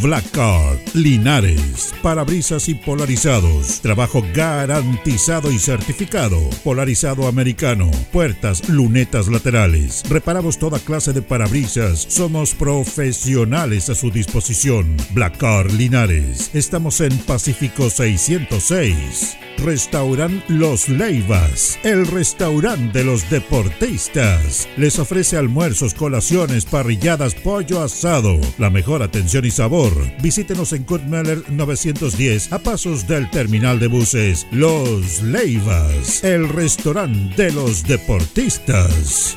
Black Card, Linares, parabrisas y polarizados, trabajo garantizado y certificado, polarizado americano, puertas, lunetas laterales, reparamos toda clase de parabrisas, somos profesionales a su disposición. Black Card Linares, estamos en Pacífico 606. Restaurant Los Leivas, el restaurante de los deportistas. Les ofrece almuerzos, colaciones, parrilladas, pollo asado, la mejor atención y sabor. Visítenos en Kurt Meller 910 a pasos del terminal de buses Los Leivas, el restaurante de los deportistas.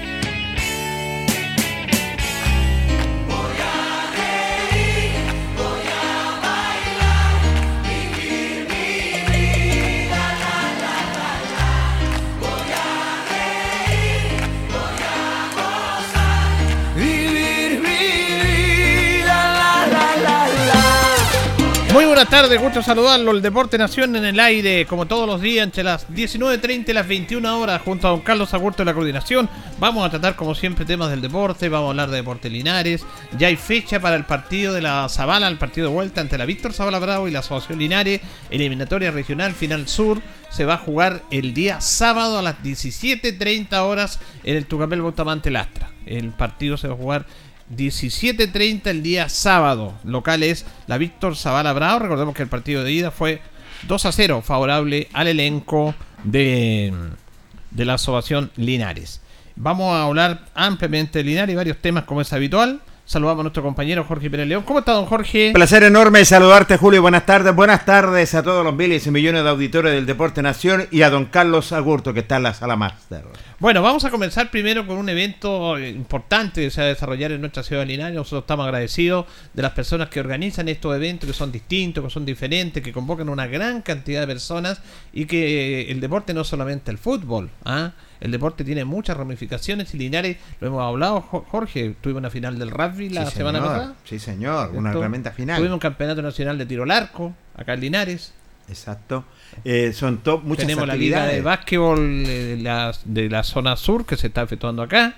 Buenas tardes, gusto saludarlo. El Deporte Nación en el aire, como todos los días, entre las 19.30 y las 21 horas, junto a don Carlos Agurto de la coordinación. Vamos a tratar, como siempre, temas del deporte. Vamos a hablar de Deporte Linares. Ya hay fecha para el partido de la Zabala, el partido de vuelta entre la Víctor Zabala Bravo y la Asociación Linares. Eliminatoria regional final sur. Se va a jugar el día sábado a las 17.30 horas en el Tucapel Botamante Lastra. El partido se va a jugar 17.30 el día sábado. Local es la Víctor Zavala Bravo. Recordemos que el partido de ida fue 2 a 0 favorable al elenco de, de la asociación Linares. Vamos a hablar ampliamente de Linares y varios temas como es habitual. Saludamos a nuestro compañero Jorge Pérez León. ¿Cómo está, don Jorge? Placer enorme saludarte, Julio. Buenas tardes. Buenas tardes a todos los miles y millones de auditores del Deporte Nación y a don Carlos Agurto, que está en la sala máster. Bueno, vamos a comenzar primero con un evento importante que se va a desarrollar en nuestra ciudad de Linares. Nosotros estamos agradecidos de las personas que organizan estos eventos, que son distintos, que son diferentes, que convocan una gran cantidad de personas y que el deporte no es solamente el fútbol. ¿ah? El deporte tiene muchas ramificaciones y Linares, lo hemos hablado, Jorge, tuvimos una final del rugby la sí, semana señor. pasada. Sí, señor, una herramienta final. Tuvimos un campeonato nacional de tiro al arco, acá en Linares. Exacto. Eh, son top, muchas Tenemos la liga de básquetbol de la, de la zona sur que se está efectuando acá.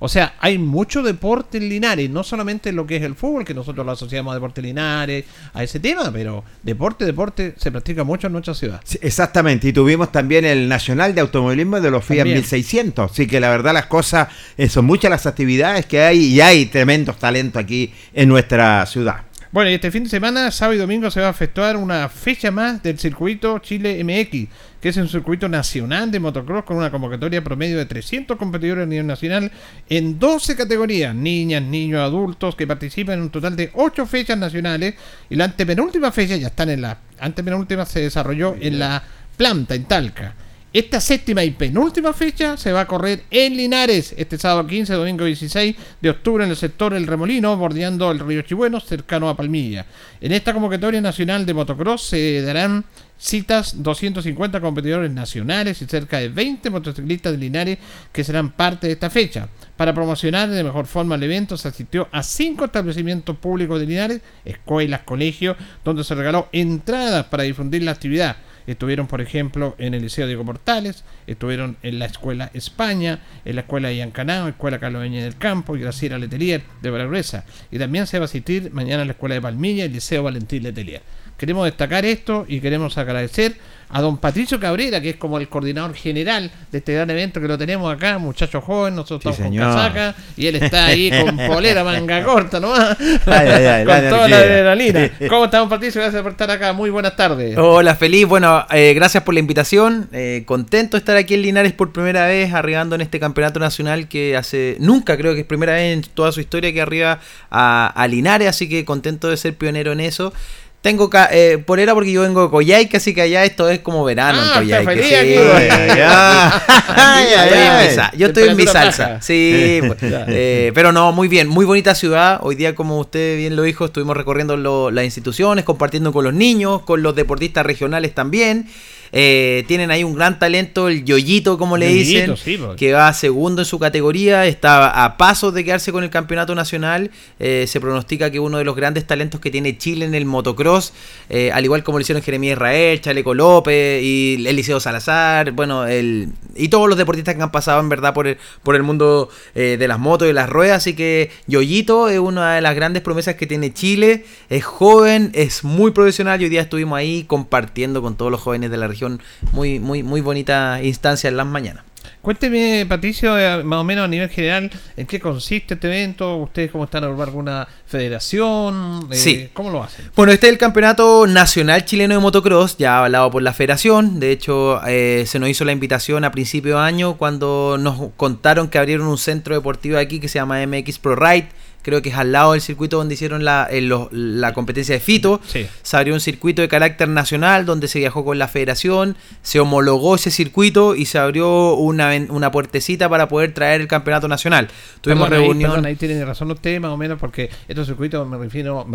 O sea, hay mucho deporte en Linares, no solamente lo que es el fútbol, que nosotros lo asociamos a deporte Linares, a ese tema, pero deporte, deporte se practica mucho en nuestra ciudad. exactamente, y tuvimos también el Nacional de Automovilismo de los FIA 1600, así que la verdad las cosas, eh, son muchas las actividades que hay y hay tremendos talentos aquí en nuestra ciudad. Bueno, y este fin de semana, sábado y domingo, se va a efectuar una fecha más del circuito Chile MX, que es un circuito nacional de motocross con una convocatoria promedio de 300 competidores a nivel nacional en 12 categorías, niñas, niños, adultos, que participan en un total de 8 fechas nacionales. Y la antepenúltima fecha, ya están en la antepenúltima, se desarrolló en la planta, en Talca. Esta séptima y penúltima fecha se va a correr en Linares este sábado 15, domingo 16 de octubre en el sector El Remolino, bordeando el río Chibueno, cercano a Palmilla. En esta convocatoria nacional de motocross se darán citas 250 competidores nacionales y cerca de 20 motociclistas de Linares que serán parte de esta fecha. Para promocionar de mejor forma el evento se asistió a cinco establecimientos públicos de Linares, escuelas, colegios, donde se regaló entradas para difundir la actividad. Estuvieron, por ejemplo, en el Liceo Diego Portales, estuvieron en la Escuela España, en la Escuela Yancanao, Escuela Carlos del Campo y Graciela Letelier de Baragruesa. Y también se va a asistir mañana a la Escuela de Palmilla y el Liceo Valentín Letelier. Queremos destacar esto y queremos agradecer a don Patricio Cabrera, que es como el coordinador general de este gran evento que lo tenemos acá, muchacho joven, nosotros estamos con casaca, y él está ahí con polera, manga corta nomás, con toda la adrenalina. ¿Cómo estamos, Patricio? Gracias por estar acá, muy buenas tardes. Hola, feliz, bueno, eh, gracias por la invitación, eh, contento de estar aquí en Linares por primera vez, arribando en este campeonato nacional que hace, nunca creo que es primera vez en toda su historia que arriba a, a Linares, así que contento de ser pionero en eso. Tengo eh, polera porque yo vengo de Coyhaique, así que allá esto es como verano ah, en Coyhaique. Sí. yo estoy en mi salsa. Sí, pues, eh, pero no, muy bien, muy bonita ciudad. Hoy día, como usted bien lo dijo, estuvimos recorriendo las instituciones, compartiendo con los niños, con los deportistas regionales también. Eh, tienen ahí un gran talento, el Yoyito, como le dicen, pues. que va segundo en su categoría, está a pasos de quedarse con el campeonato nacional. Eh, se pronostica que uno de los grandes talentos que tiene Chile en el motocross, eh, al igual como lo hicieron Jeremías Israel, Chaleco López y Eliseo Salazar, bueno, el, y todos los deportistas que han pasado en verdad por el, por el mundo de las motos y las ruedas. Así que Yoyito es una de las grandes promesas que tiene Chile, es joven, es muy profesional y hoy día estuvimos ahí compartiendo con todos los jóvenes de la región muy, muy, muy bonita instancia en las mañanas. Cuénteme, Patricio, eh, más o menos a nivel general, ¿en qué consiste este evento? ¿Ustedes cómo están a alguna federación? Eh, sí. ¿Cómo lo hacen? Bueno, este es el Campeonato Nacional Chileno de Motocross, ya hablado por la federación. De hecho, eh, se nos hizo la invitación a principio de año cuando nos contaron que abrieron un centro deportivo aquí que se llama MX Pro Ride creo que es al lado del circuito donde hicieron la, la competencia de Fito. Se abrió un circuito de carácter nacional donde se viajó con la federación, se homologó ese circuito y se abrió una, una puertecita para poder traer el campeonato nacional. Tuvimos reunión. Ahí, ahí tiene razón usted, más o menos, porque estos circuitos, me refiero,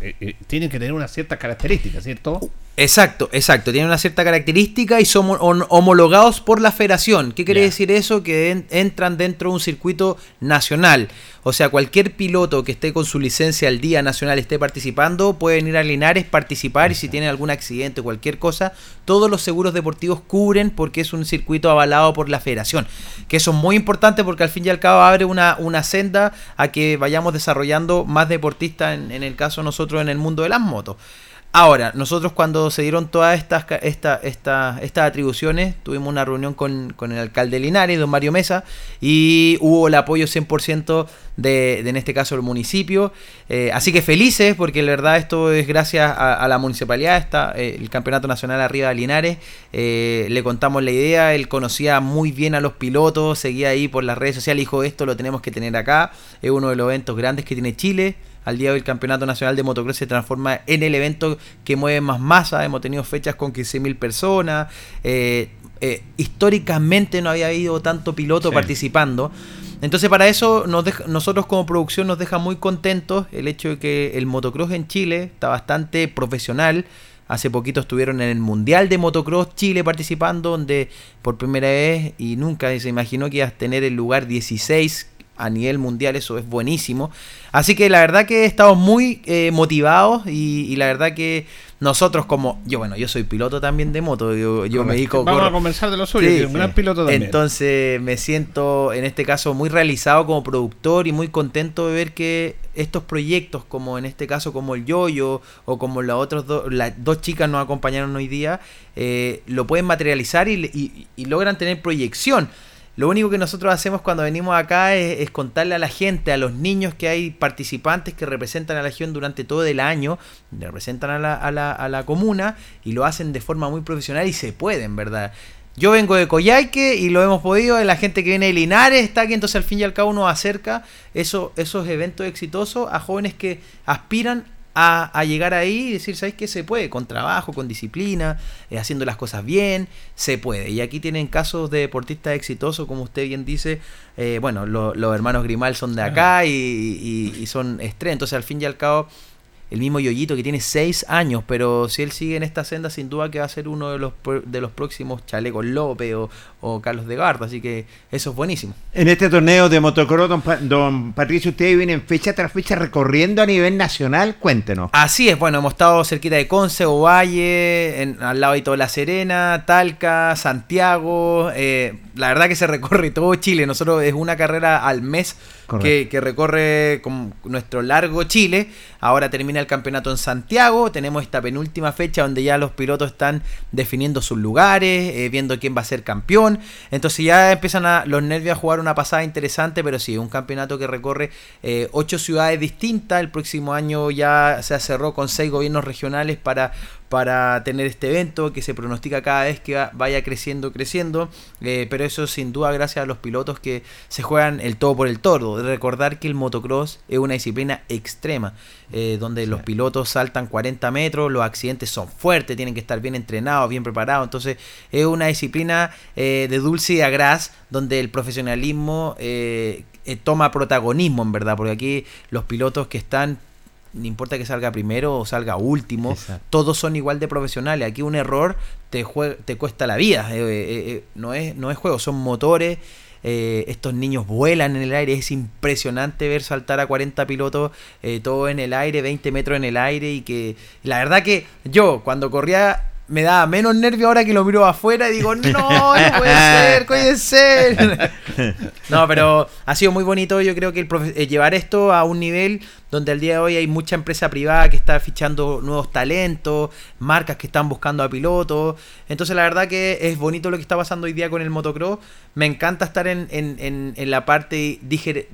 eh, eh, tienen que tener una cierta característica, ¿cierto? Exacto, exacto. Tienen una cierta característica y son homologados por la federación. ¿Qué quiere decir eso? Que entran dentro de un circuito nacional. O sea, cualquier piloto que esté con su licencia al día nacional esté participando puede venir a Linares, participar y si tiene algún accidente o cualquier cosa, todos los seguros deportivos cubren porque es un circuito avalado por la federación. Que eso es muy importante porque al fin y al cabo abre una, una senda a que vayamos desarrollando más deportistas, en, en el caso nosotros en el mundo de las motos. Ahora, nosotros cuando se dieron todas estas, esta, estas atribuciones, tuvimos una reunión con, el alcalde Linares, don Mario Mesa, y hubo el apoyo 100% de, en este caso, el municipio. Eh, así que felices, porque la verdad esto es gracias a, la municipalidad, está eh, el Campeonato Nacional arriba de Linares. Eh, le contamos la idea, él conocía muy bien a los pilotos, seguía ahí por las redes sociales, dijo esto lo tenemos que tener acá, es uno de los eventos grandes que tiene Chile al día de hoy el Campeonato Nacional de Motocross se transforma en el evento que mueve más masa. Hemos tenido fechas con 15.000 personas. Eh, eh, históricamente no había habido tanto piloto participando. Entonces para eso nosotros como producción nos deja muy contentos el hecho de que el motocross en Chile está bastante profesional. Hace poquito estuvieron en el Mundial de Motocross Chile participando, donde por primera vez y nunca se imaginó que iba a tener el lugar 16 a nivel mundial, eso es buenísimo. Así que la verdad que estamos muy eh, motivados y, la verdad que nosotros como, yo bueno, yo soy piloto también de moto, yo, yo me dedico... Vamos a conversar de lo suyo, Sí, un gran piloto también. Entonces me siento en este caso muy realizado como productor y muy contento de ver que estos proyectos, como en este caso como el Yoyo o como las otras dos, las dos chicas nos acompañaron hoy día, eh, lo pueden materializar y, y- y logran tener proyección. Lo único que nosotros hacemos cuando venimos acá es, es contarle a la gente, a los niños que hay participantes que representan a la región durante todo el año, representan a la, a la, a la comuna y lo hacen de forma muy profesional y se pueden, ¿verdad? Yo vengo de Coyhaique y lo hemos podido, la gente que viene de Linares está aquí, entonces al fin y al cabo nos acerca eso, esos eventos exitosos a jóvenes que aspiran a, a llegar ahí y decir, ¿sabes qué? Se puede, con trabajo, con disciplina, eh, haciendo las cosas bien, se puede. Y aquí tienen casos de deportistas exitosos, como usted bien dice, eh, bueno, lo- los hermanos Grimal son de acá y, y- y son estrellas, entonces al fin y al cabo... El mismo Yoyito que tiene 6 años, pero si él sigue en esta senda, sin duda que va a ser uno de los, de los próximos Chalecos López o, o Carlos de Garda. Así que eso es buenísimo. En este torneo de motocross, don, Pa- don Patricio, ustedes vienen fecha tras fecha recorriendo a nivel nacional. Cuéntenos. Así es, bueno, hemos estado cerquita de Conce, Ovalle, en, al lado de toda La Serena, Talca, Santiago. eh, la verdad que se recorre todo Chile. Nosotros es una carrera al mes que, recorre nuestro largo Chile. Ahora termina el campeonato en Santiago. Tenemos esta penúltima fecha donde ya los pilotos están definiendo sus lugares, eh, viendo quién va a ser campeón. Entonces ya empiezan a, los nervios a jugar una pasada interesante, pero sí, un campeonato que recorre eh, ocho ciudades distintas. El próximo año ya se cerró con seis gobiernos regionales para, para tener este evento que se pronostica cada vez que va- vaya creciendo, creciendo. Eh, pero eso sin duda gracias a los pilotos que se juegan el todo por el todo. Recordar que el motocross es una disciplina extrema, eh, donde los pilotos saltan 40 metros, los accidentes son fuertes, tienen que estar bien entrenados, bien preparados. Entonces es una disciplina eh, de dulce y de agraz, donde el profesionalismo toma protagonismo, en verdad, porque aquí los pilotos que están no importa que salga primero o salga último, Exacto. todos son igual de profesionales. Aquí un error te, jue- te cuesta la vida. Eh, eh, eh, no, es, no es juego, son motores. estos niños vuelan en el aire. Es impresionante ver saltar a 40 pilotos, eh, todo en el aire, 20 metros en el aire. Y que la verdad que yo, cuando corría, me daba menos nervio ahora que lo miro afuera y digo, no, no puede ser, puede ser. No, pero ha sido muy bonito. Yo creo que el profe- eh, llevar esto a un nivel donde al día de hoy hay mucha empresa privada que está fichando nuevos talentos, marcas que están buscando a pilotos. Entonces, la verdad que es bonito lo que está pasando hoy día con el motocross. Me encanta estar en, en, en, en la parte diger,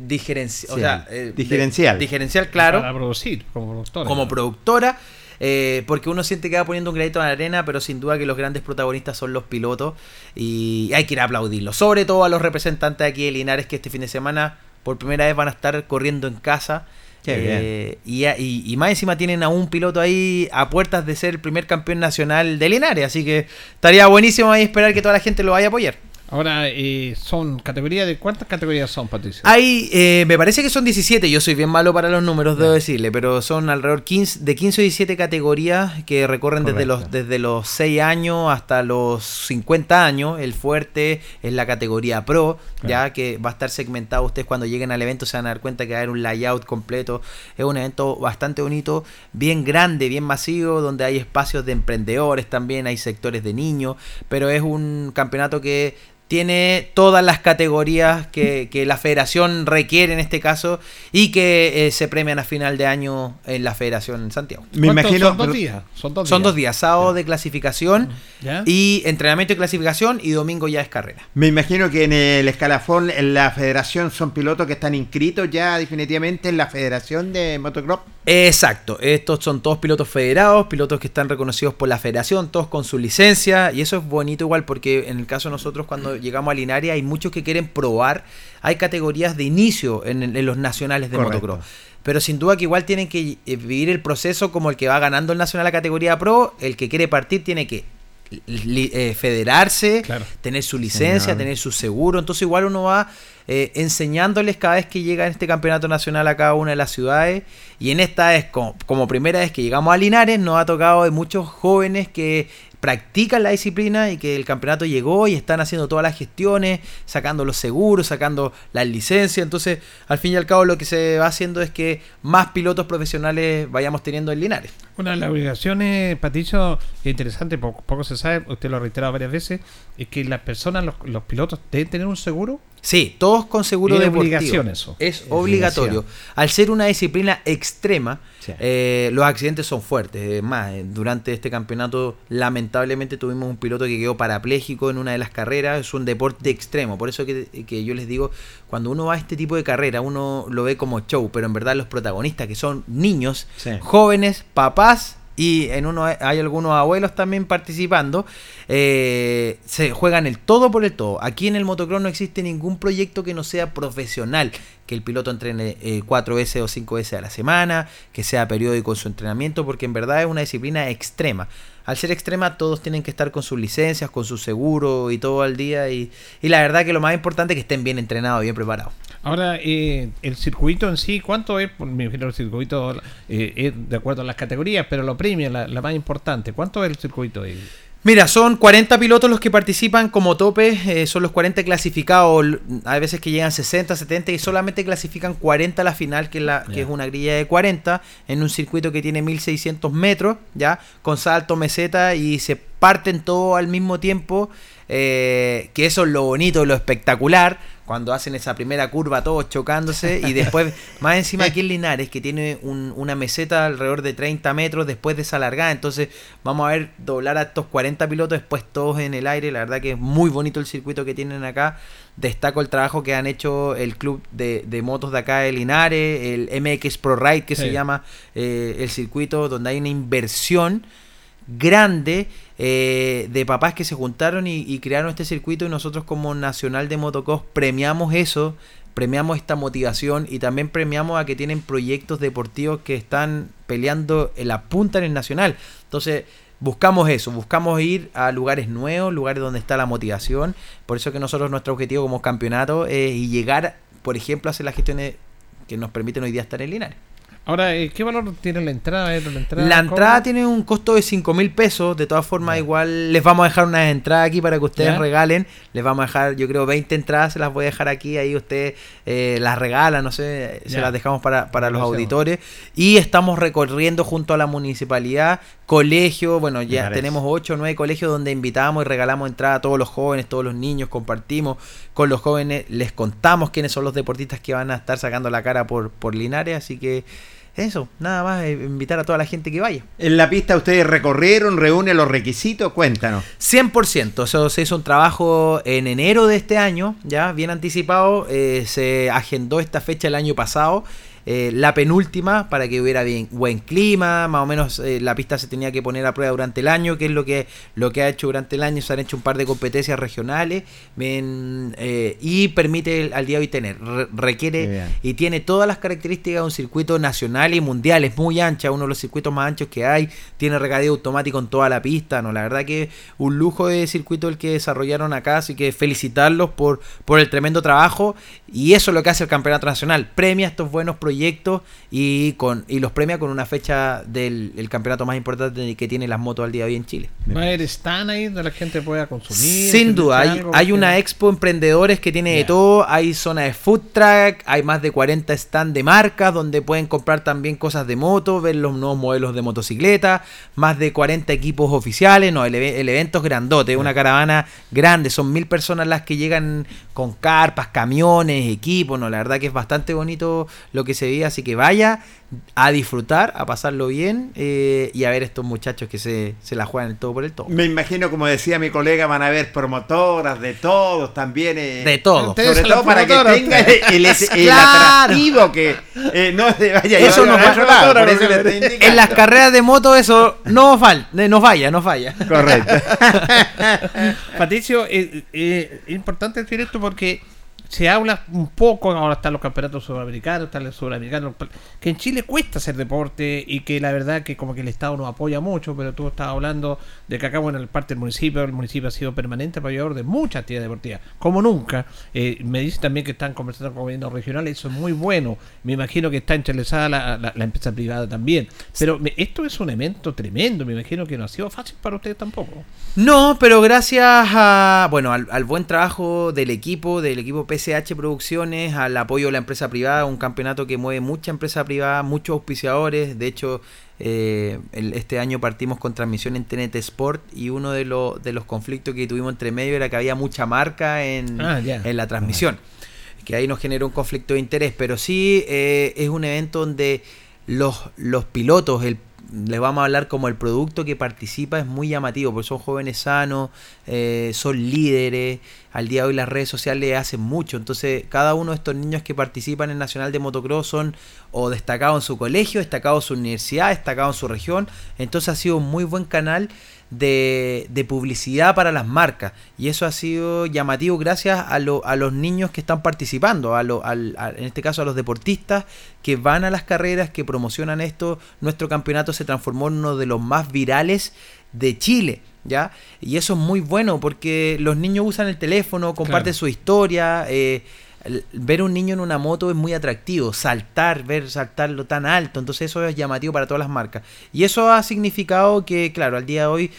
o sea, eh, de- diferencial. diferencial, claro Para producir, como productor. como productora. Eh, porque uno siente que va poniendo un granito en la arena, pero sin duda que los grandes protagonistas son los pilotos y hay que ir a aplaudirlos. Sobre todo a los representantes aquí de Linares que este fin de semana por primera vez van a estar corriendo en casa. Eh, y- y más encima tienen a un piloto ahí a puertas de ser el primer campeón nacional de Linares, así que estaría buenísimo ahí esperar que toda la gente lo vaya a apoyar. Ahora, eh, son categorías de. ¿Cuántas categorías son, Patricia? Hay, eh, me parece que son 17, yo soy bien malo para los números, debo decirle, pero son alrededor 15, de 15 o 17 categorías que recorren desde los, desde los 6 años hasta los 50 años. El fuerte es la categoría Pro, ya que va a estar segmentado. Ustedes cuando lleguen al evento se van a dar cuenta que va a haber un layout completo. Es un evento bastante bonito, bien grande, bien masivo, donde hay espacios de emprendedores también, hay sectores de niños, pero es un campeonato que tiene todas las categorías que, que la federación requiere en este caso y que eh, se premian a final de año en la federación en Santiago. Me ¿Cuántos imagino. Son dos días. Son dos Son días. dos días, sábado de clasificación y entrenamiento y clasificación y domingo ya es carrera. Me imagino que en el escalafón, en la federación, son pilotos que están inscritos ya definitivamente en la federación de motocross. Exacto, estos son todos pilotos federados, pilotos que están reconocidos por la federación, todos con su licencia, y eso es bonito igual porque en el caso de nosotros cuando llegamos a Linaria hay muchos que quieren probar, hay categorías de inicio en, en los nacionales de Correcto. motocross. Pero sin duda que igual tienen que eh, vivir el proceso como el que va ganando el nacional a categoría pro, el que quiere partir tiene que eh, federarse, Claro. tener su licencia, tener su seguro. Entonces igual uno va eh, enseñándoles cada vez que llega en este campeonato nacional a cada una de las ciudades. Y en esta es como, como primera vez que llegamos a Linares, nos ha tocado de muchos jóvenes que practican la disciplina y que el campeonato llegó y están haciendo todas las gestiones, sacando los seguros, sacando las licencias. Entonces, al fin y al cabo, lo que se va haciendo es que más pilotos profesionales vayamos teniendo en Linares. Una de las obligaciones, Patricio, interesante, poco, poco se sabe, usted lo ha reiterado varias veces, es que las personas, los, los pilotos, deben tener un seguro Sí, todos con seguro de obligación eso. Es obligatorio. Al ser una disciplina extrema, eh, los accidentes son fuertes. más, eh, durante este campeonato, lamentablemente tuvimos un piloto que quedó parapléjico en una de las carreras. Es un deporte extremo. Por eso que, yo les digo, cuando uno va a este tipo de carrera, uno lo ve como show, pero en verdad los protagonistas, que son niños, jóvenes, papás y en uno hay algunos abuelos también participando, eh, se juegan el todo por el todo. Aquí en el motocross no existe ningún proyecto que no sea profesional, que el piloto entrene eh, 4 veces o 5 veces a la semana, que sea periódico su entrenamiento, porque en verdad es una disciplina extrema. Al ser extrema todos tienen que estar con sus licencias, con su seguro y todo al día y, y la verdad que lo más importante es que estén bien entrenados, bien preparados. Ahora, eh, el circuito en sí, ¿cuánto es? Me al circuito eh, es de acuerdo a las categorías, pero lo premia, la, más importante. ¿Cuánto es el circuito? Mira, son 40 pilotos los que participan como tope, eh, son los 40 clasificados, hay veces que llegan 60, 70 y solamente clasifican 40 a la final, que es, la, que es una grilla de 40, en un circuito que tiene 1600 metros, ya, con salto, meseta y se parten todo al mismo tiempo, que eso es lo bonito, lo espectacular, cuando hacen esa primera curva todos chocándose y después, más encima aquí en Linares, que tiene una meseta alrededor de 30 metros después de esa largada, entonces vamos a ver doblar a estos 40 pilotos después todos en el aire, la verdad que es muy bonito el circuito que tienen acá, destaco el trabajo que han hecho el club de, motos de acá de Linares, el MX Pro Ride que se llama eh, el circuito, donde hay una inversión grande eh, de papás que se juntaron y, crearon este circuito y nosotros como Nacional de Motocross premiamos eso, premiamos esta motivación y también premiamos a que tienen proyectos deportivos que están peleando en la punta en el Nacional. Entonces, buscamos eso, buscamos ir a lugares nuevos, lugares donde está la motivación. Por eso que nosotros nuestro objetivo como campeonato es llegar, por ejemplo, a hacer las gestiones que nos permiten hoy día estar en Linares. Ahora, eh, ¿qué valor tiene la entrada? Eh, la entrada, tiene un costo de 5 mil pesos. De todas formas, igual les vamos a dejar unas entradas aquí para que ustedes regalen. Les vamos a dejar, yo creo, 20 entradas. Se las voy a dejar aquí. Ahí ustedes eh, las regalan, no sé. Se las dejamos para, para los auditores. Y estamos recorriendo junto a la municipalidad, colegio. Bueno, ya tenemos 8 o 9 colegios donde invitamos y regalamos entrada a todos los jóvenes, todos los niños. Compartimos con los jóvenes. Les contamos quiénes son los deportistas que van a estar sacando la cara por, por Linares. Así que eso, nada más, eh, invitar a toda la gente que vaya. En la pista ustedes recorrieron, reúne los requisitos, cuéntanos. 100%, eso se hizo un trabajo en enero de este año, ya bien anticipado, eh, se agendó esta fecha el año pasado eh, la penúltima para que hubiera bien, buen clima, más o menos eh, la pista se tenía que poner a prueba durante el año, que es lo que, lo que ha hecho durante el año, se han hecho un par de competencias regionales eh, y permite al día de hoy tener, requiere y tiene todas las características de un circuito nacional y mundial, es muy ancha, uno de los circuitos más anchos que hay, tiene regadío automático en toda la pista, no la verdad que un lujo de circuito el que desarrollaron acá, así que felicitarlos por, por el tremendo trabajo y eso es lo que hace el campeonato nacional, premia estos buenos proyectos y, con, y los premia con una fecha del campeonato más importante que tiene las motos al día de hoy en Chile. ¿Va a haber stand ahí donde la gente pueda consumir? Sin duda, hay, hay una expo emprendedores que tiene de todo, hay zona de food track, hay más de 40 stands de marcas donde pueden comprar también cosas de moto, ver los nuevos modelos de motocicleta, más de 40 equipos oficiales, no, el, el evento es grandote, una caravana grande, son mil personas las que llegan con carpas, camiones, equipos, no, la verdad que es bastante bonito lo que se así que vaya a disfrutar, a pasarlo bien eh, y a ver estos muchachos que se, la juegan el todo por el todo. Me imagino, como decía mi colega, van a ver promotoras de todos también. Eh, de todo. Sobre todo para que tenga el, atractivo que eh, no vaya eso no En las carreras de moto eso no, fal, no falla, no falla. Correcto. Patricio, es importante decir esto porque se habla un poco, ahora están los campeonatos sudamericanos, están los sudamericanos, que en Chile cuesta hacer deporte y que la verdad que como que el Estado nos apoya mucho, pero tú estabas hablando de que acá, bueno, en el parte del municipio, el municipio ha sido permanente apoyador de muchas actividades deportivas, como nunca. Eh, me dice también que están conversando con gobiernos regionales, eso es muy bueno. Me imagino que está interesada la, empresa privada también. Pero esto es un evento tremendo, me imagino que no ha sido fácil para ustedes tampoco. No, pero gracias a, bueno, al, al buen trabajo del equipo, del equipo PSH Producciones, al apoyo de la empresa privada, un campeonato que mueve mucha empresa privada, muchos auspiciadores, de hecho eh, este año partimos con transmisión en TNT Sport y uno de, de los conflictos que tuvimos entre medio era que había mucha marca en, ah, en la transmisión, que ahí nos generó un conflicto de interés, pero sí eh, es un evento donde los, los pilotos, el les vamos a hablar como el producto que participa es muy llamativo, porque son jóvenes sanos, eh, son líderes, al día de hoy las redes sociales hacen mucho, entonces cada uno de estos niños que participan en Nacional de Motocross son o destacados en su colegio, destacados en su universidad, destacados en su región, entonces ha sido un muy buen canal de, de, publicidad para las marcas. Y eso ha sido llamativo gracias a, a los niños que están participando, a lo, al, en este caso a los deportistas que van a las carreras, que promocionan esto. Nuestro campeonato se transformó en uno de los más virales de Chile. ¿Ya? Y eso es muy bueno porque los niños usan el teléfono, comparten su historia, eh, ver un niño en una moto es muy atractivo, saltar, ver saltarlo tan alto, entonces eso es llamativo para todas las marcas. Y eso ha significado que, claro, al día de hoy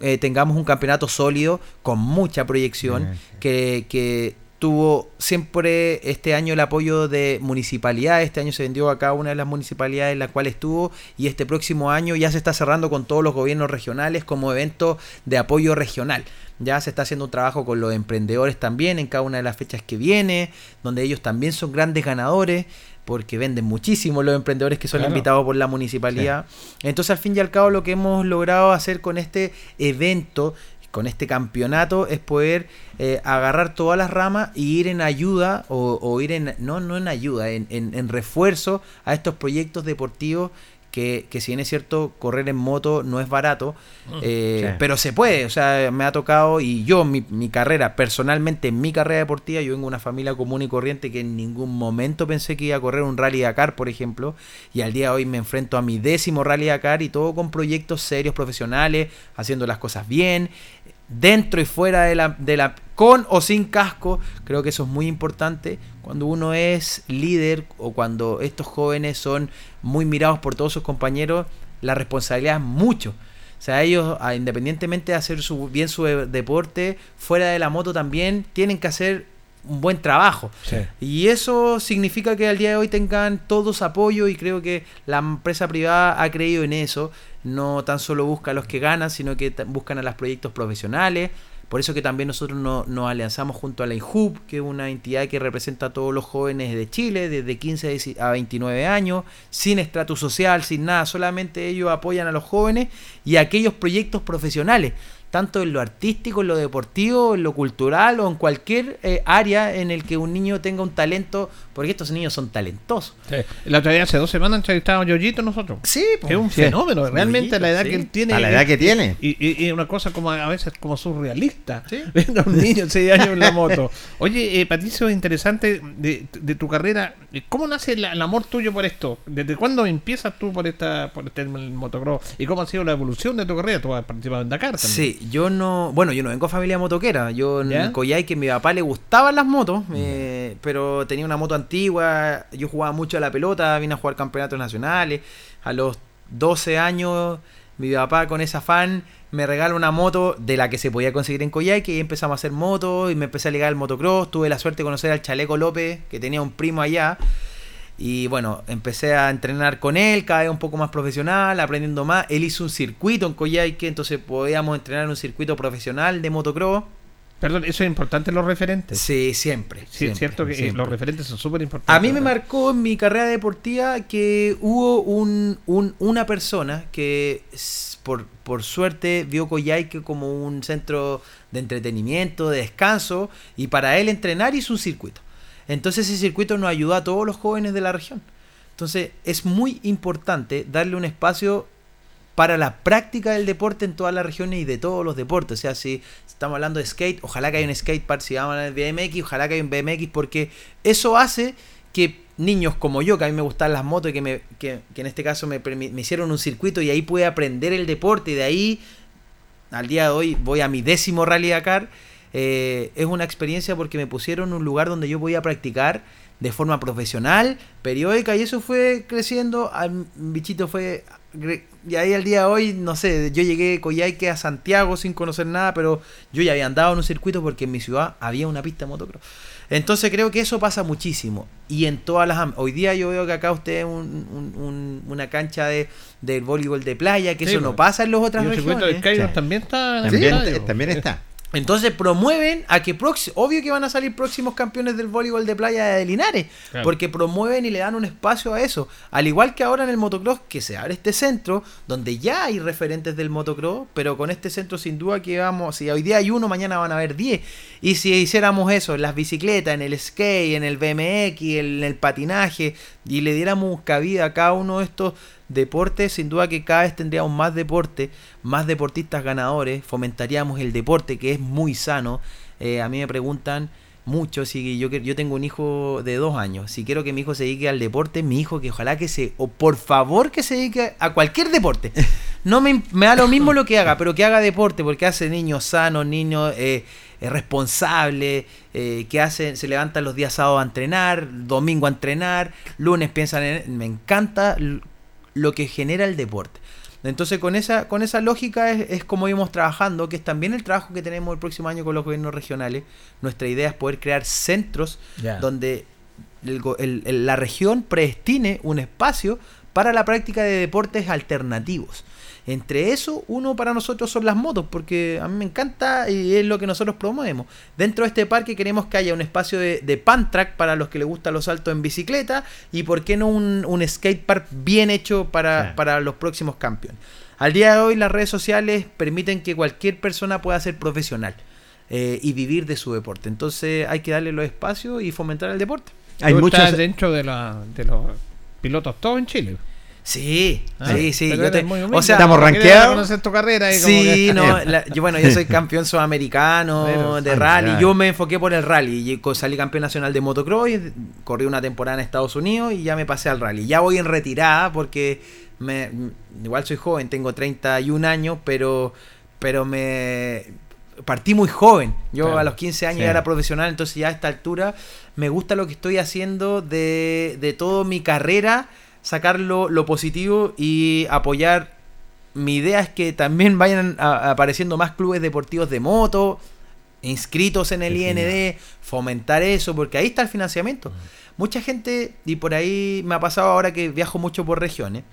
eh, tengamos un campeonato sólido, con mucha proyección, que, que tuvo siempre este año el apoyo de municipalidades, este año se vendió a cada una de las municipalidades en las cuales estuvo y este próximo año ya se está cerrando con todos los gobiernos regionales como evento de apoyo regional. Ya se está haciendo un trabajo con los emprendedores también en cada una de las fechas que viene, donde ellos también son grandes ganadores porque venden muchísimo los emprendedores que son invitados por la municipalidad. Entonces, al fin y al cabo, lo que hemos logrado hacer con este evento, con este campeonato, es poder eh, agarrar todas las ramas y ir en ayuda, o, ir en, no, no en ayuda, en, en refuerzo a estos proyectos deportivos que, si bien es cierto, correr en moto no es barato, mm. eh, pero se puede, o sea, me ha tocado y yo, mi, mi, carrera, personalmente, en mi carrera deportiva, yo vengo de una familia común y corriente que en ningún momento pensé que iba a correr un rally Dakar, por ejemplo, y al día de hoy me enfrento a mi décimo rally Dakar y todo con proyectos serios, profesionales, haciendo las cosas bien, dentro y fuera de la, de la con o sin casco, creo que eso es muy importante. Cuando uno es líder o cuando estos jóvenes son muy mirados por todos sus compañeros, la responsabilidad es mucho. O sea, ellos, independientemente de hacer su, bien su deporte, fuera de la moto también, tienen que hacer un buen trabajo. Y eso significa que al día de hoy tengan todos apoyo y creo que la empresa privada ha creído en eso. No tan solo busca a los que ganan, sino que buscan a los proyectos profesionales, por eso que también nosotros nos alianzamos junto a la INJUB, que es una entidad que representa a todos los jóvenes de Chile, desde 15 a 29 años, sin estrato social, sin nada, solamente ellos apoyan a los jóvenes y a aquellos proyectos profesionales tanto en lo artístico, en lo deportivo, en lo cultural o en cualquier eh, área en el que un niño tenga un talento, porque estos niños son talentosos. La otra vez, hace dos semanas, entrevistamos a Yoyito nosotros. Sí, es un fenómeno, realmente la edad que él tiene. A la edad que tiene. Y, y, una cosa como a veces como surrealista. ¿Sí? un niño de 6 años en la moto. Oye, eh, Patricio, interesante de, de, tu carrera. ¿Cómo nace el, amor tuyo por esto? ¿Desde cuándo empiezas tú por esta por este motocross? ¿Y cómo ha sido la evolución de tu carrera? Tú has participado en Dakar también. Sí, yo no, bueno, yo no vengo de familia motoquera. Yo en Coyhai que a mi papá le gustaban las motos, eh, pero tenía una moto antigua. Yo jugaba mucho a la pelota, vine a jugar campeonatos nacionales. A los 12 años, mi papá con esa fan me regala una moto de la que se podía conseguir en Coyhaique y empezamos a hacer motos y me empecé a ligar al motocross. Tuve la suerte de conocer al Chaleco López, que tenía un primo allá. Y bueno, empecé a entrenar con él, cada vez un poco más profesional, aprendiendo más. Él hizo un circuito en Coyhaique, entonces podíamos entrenar en un circuito profesional de motocross. Perdón, eso es importante los referentes. Sí, siempre. Sí, es cierto que los referentes son súper importantes. A mí me marcó en mi carrera deportiva que hubo un, una persona que por, por suerte vio Coyhaique como un centro de entretenimiento, de descanso, y para él entrenar hizo un circuito. Entonces ese circuito nos ayuda a todos los jóvenes de la región. Entonces es muy importante darle un espacio para la práctica del deporte en todas las regiones y de todos los deportes. O sea, si estamos hablando de skate, ojalá que haya un skate park, si vamos a BMX, ojalá que haya un BMX, porque eso hace que niños como yo, que a mí me gustan las motos y que, me, que, en este caso me, hicieron un circuito y ahí pude aprender el deporte y de ahí al día de hoy voy a mi décimo Rally Dakar. Eh, es una experiencia porque me pusieron en un lugar donde yo voy a practicar de forma profesional, periódica, y eso fue creciendo. Al bichito fue. Y ahí al día de hoy, no sé, yo llegué de Coyhaique a Santiago sin conocer nada, pero yo ya había andado en un circuito porque en mi ciudad había una pista de motocross. Entonces creo que eso pasa muchísimo. Y en todas las... Hoy día yo veo que acá usted es un, una cancha de, del voleibol de playa, que eso no pasa en las otras regiones. también está también está. Entonces promueven a que obvio que van a salir próximos campeones del voleibol de playa de Linares, porque promueven y le dan un espacio a eso. Al igual que ahora en el motocross, que se abre este centro, donde ya hay referentes del motocross, pero con este centro sin duda que vamos, si hoy día hay uno, mañana van a haber 10. Y si hiciéramos eso en las bicicletas, en el skate, en el BMX, en el patinaje, y le diéramos cabida a cada uno de estos deporte, sin duda que cada vez tendríamos más deporte, más deportistas ganadores, fomentaríamos el deporte que es muy sano. Eh, a mí me preguntan mucho si yo, yo tengo un hijo de dos años, si quiero que mi hijo se dedique al deporte, mi hijo que ojalá que se, o por favor que se dedique a cualquier deporte. No me, da lo mismo lo que haga, pero que haga deporte, porque hace niños sanos, niños eh, eh, responsables, que hacen, se levantan los días sábados a entrenar, domingo a entrenar, lunes piensan en... Me encanta lo que genera el deporte. Entonces con esa, con esa lógica es, como íbamos trabajando, que es también el trabajo que tenemos el próximo año con los gobiernos regionales. Nuestra idea es poder crear centros donde la región predestine un espacio para la práctica de deportes alternativos. Entre eso, uno para nosotros son las motos, porque a mí me encanta y es lo que nosotros promovemos. Dentro de este parque queremos que haya un espacio de, de pan track para los que les gustan los saltos en bicicleta y por qué no un, un skate park bien hecho para, para los próximos campeones. Al día de hoy las redes sociales permiten que cualquier persona pueda ser profesional eh, y vivir de su deporte. Entonces hay que darle los espacios y fomentar el deporte. Hay muchas dentro de, la, de los pilotos todos en Chile. Sí, ah, sí, sí. o sea, estamos rankeados. tu carrera. sí, no, yo, bueno, yo soy campeón sudamericano de rally. Yo me enfoqué por el rally. Salí campeón nacional de motocross, corrí una temporada en Estados Unidos y ya me pasé al rally. Ya voy en retirada porque me, igual soy joven, tengo 31 años, pero, pero me partí muy joven. Yo a los 15 años ya era profesional, entonces ya a esta altura me gusta lo que estoy haciendo de, de toda mi carrera sacar lo, positivo y apoyar. Mi idea es que también vayan apareciendo más clubes deportivos de moto, inscritos en el IND, fomentar eso, porque ahí está el financiamiento. Mucha gente, y por ahí me ha pasado ahora que viajo mucho por regiones,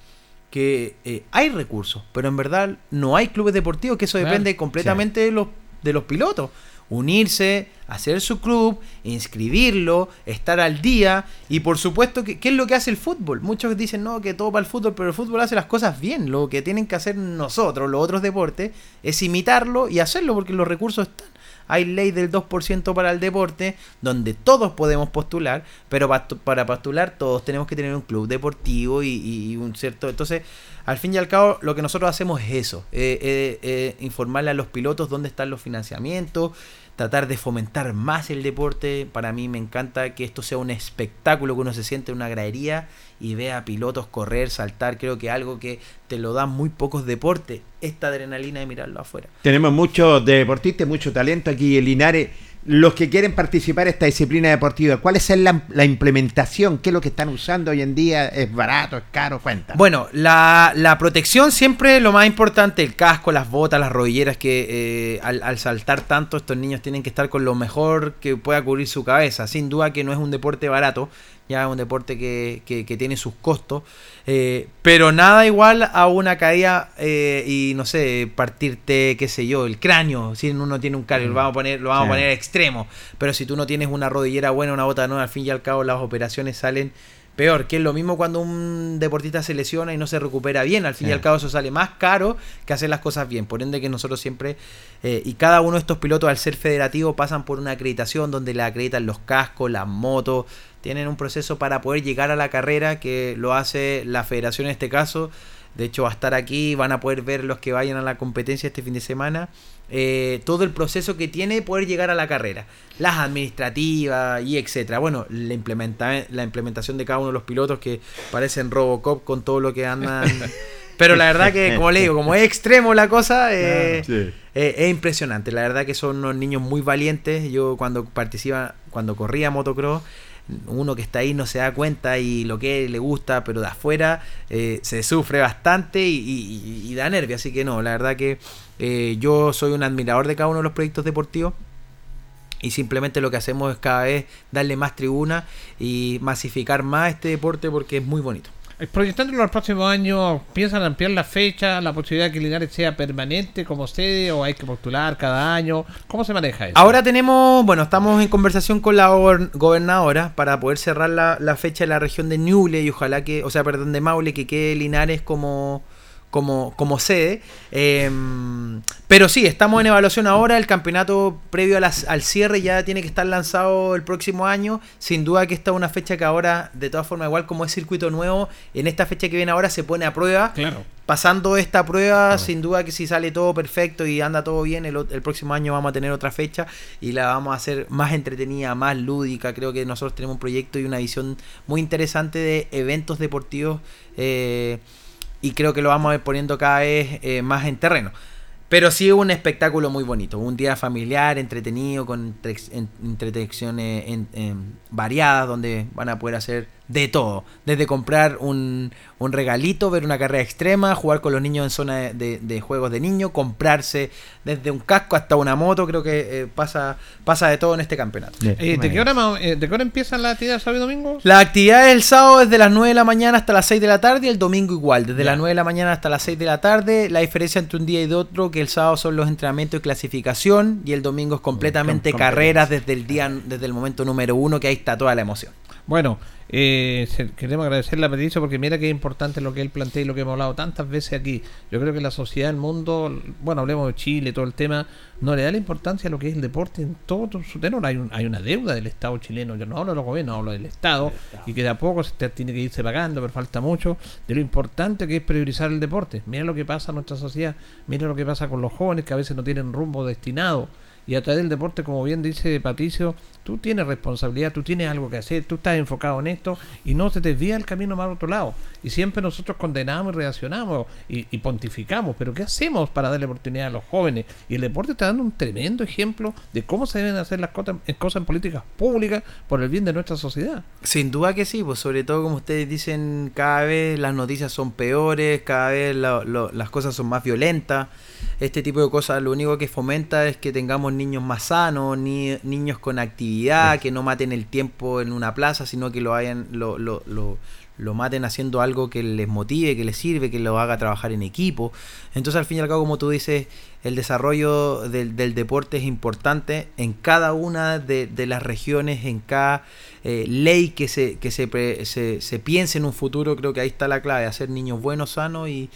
que eh, hay recursos, pero en verdad no hay clubes deportivos, que eso depende completamente de, los, de los pilotos unirse, hacer su club, inscribirlo, estar al día y por supuesto, que, ¿qué es lo que hace el fútbol? Muchos dicen, no, que todo para el fútbol, pero el fútbol hace las cosas bien. Lo que tienen que hacer nosotros, los otros deportes, es imitarlo y hacerlo porque los recursos están. Hay ley del 2% para el deporte, donde todos podemos postular, pero para postular todos tenemos que tener un club deportivo y, un cierto... Entonces, al fin y al cabo, lo que nosotros hacemos es eso, eh, eh, eh, informarle a los pilotos dónde están los financiamientos, tratar de fomentar más el deporte. Para mí me encanta que esto sea un espectáculo, que uno se siente en una gradería y vea pilotos correr, saltar. Creo que algo que te lo dan muy pocos deportes, esta adrenalina de mirarlo afuera. Tenemos muchos deportistas, mucho talento aquí en Linares los que quieren participar en esta disciplina deportiva, ¿cuál es la, implementación? ¿Qué es lo que están usando hoy en día? ¿Es barato? ¿Es caro? Cuenta. Bueno, la, la protección siempre lo más importante, el casco, las botas, las rodilleras, que eh, al, saltar tanto estos niños tienen que estar con lo mejor que pueda cubrir su cabeza. Sin duda que no es un deporte barato, ya es un deporte que, que, tiene sus costos, eh, pero nada igual a una caída eh, y no sé, partirte, qué sé yo, el cráneo, si uno tiene un cráneo, lo mm. vamos a poner, lo vamos a poner extremo, pero si tú no tienes una rodillera buena, una bota nueva, al fin y al cabo las operaciones salen peor, que es lo mismo cuando un deportista se lesiona y no se recupera bien, al fin y al cabo eso sale más caro que hacer las cosas bien, por ende que nosotros siempre, eh, y cada uno de estos pilotos al ser federativo pasan por una acreditación donde le acreditan los cascos, las motos, tienen un proceso para poder llegar a la carrera que lo hace la federación en este caso de hecho va a estar aquí, van a poder ver los que vayan a la competencia este fin de semana, eh, todo el proceso que tiene poder llegar a la carrera, las administrativas y etcétera. Bueno, la, implementa la implementación de cada uno de los pilotos que parecen Robocop con todo lo que andan... Pero la verdad que, como le digo, como es extremo la cosa, eh, eh, es impresionante. La verdad que son unos niños muy valientes. Yo cuando participa, cuando corría motocross, uno que está ahí no se da cuenta y lo que le gusta, pero de afuera eh, se sufre bastante y, da nervio. Así que no, la verdad que yo soy un admirador de cada uno de los proyectos deportivos. Y simplemente lo que hacemos es cada vez darle más tribuna y masificar más este deporte porque es muy bonito. Eh, proyectándolo los próximos años, ¿piensan ampliar la fecha, la posibilidad de que Linares sea permanente como sede o hay que postular cada año? ¿Cómo se maneja eso? Ahora tenemos, bueno, estamos en conversación con la gobernadora para poder cerrar la, la fecha de la región de Ñuble y ojalá que, o sea, perdón, de Maule, que quede Linares como como, como sede. Em, pero sí, estamos en evaluación ahora. El campeonato previo al cierre ya tiene que estar lanzado el próximo año. Sin duda que esta es una fecha que ahora, de todas formas, igual como es circuito nuevo, en esta fecha que viene ahora se pone a prueba. Claro. Pasando esta prueba, sin duda que si sale todo perfecto y anda todo bien, el, el, próximo año vamos a tener otra fecha y la vamos a hacer más entretenida, más lúdica. Creo que nosotros tenemos un proyecto y una visión muy interesante de eventos deportivos. Eh, y creo que lo vamos a ir poniendo cada vez eh, más en terreno. Pero sí un espectáculo muy bonito, un día familiar, entretenido, con entretenciones variadas, donde van a poder hacer de todo. Desde comprar un, un, regalito, ver una carrera extrema, jugar con los niños en zona de, de, juegos de niños, comprarse desde un casco hasta una moto, creo que eh, pasa, pasa de todo en este campeonato. Eh, ¿de, qué hora, eh, ¿De qué hora empiezan las actividades sábado y domingo? La actividad del sábado es de las 9 de la mañana hasta las 6 de la tarde y el domingo igual, desde las 9 de la mañana hasta las 6 de la tarde. La diferencia entre un día y otro, que el sábado son los entrenamientos y clasificación y el domingo es completamente carreras desde el día, desde el momento número uno, que ahí está toda la emoción. Bueno, eh, queremos agradecerle a Patricio porque mira que es importante lo que él plantea y lo que hemos hablado tantas veces aquí. Yo creo que la sociedad, el mundo, bueno, hablemos de Chile, todo el tema, no le da la importancia a lo que es el deporte en todo su tenor. Hay, hay una deuda del Estado chileno, yo no hablo de los gobiernos, hablo del Estado, y que de a poco se tiene que irse pagando, pero falta mucho, de lo importante que es priorizar el deporte. Mira lo que pasa en nuestra sociedad, mira lo que pasa con los jóvenes que a veces no tienen rumbo destinado y a través del deporte, como bien dice Patricio, tú tienes responsabilidad, tú tienes algo que hacer, tú estás enfocado en esto y no se desvía el camino más otro lado. Y siempre nosotros condenamos y reaccionamos y, pontificamos, pero ¿qué hacemos para darle oportunidad a los jóvenes? Y el deporte está dando un tremendo ejemplo de cómo se deben hacer las cosas, cosas en políticas públicas por el bien de nuestra sociedad. Sin duda que sí, pues sobre todo como ustedes dicen, cada vez las noticias son peores, cada vez las cosas son más violentas este tipo de cosas lo único que fomenta es que tengamos niños más sanos, ni, niños con actividad, que no maten el tiempo en una plaza, sino que lo hayan, lo, lo, lo, lo maten haciendo algo que les motive, que les sirve, que lo haga trabajar en equipo. Entonces al fin y al cabo, como tú dices, el desarrollo del, del deporte es importante en cada una de, de las regiones, en cada eh, ley que, se, que se, se, se, piense en un futuro, creo que ahí está la clave, hacer niños buenos, sanos y,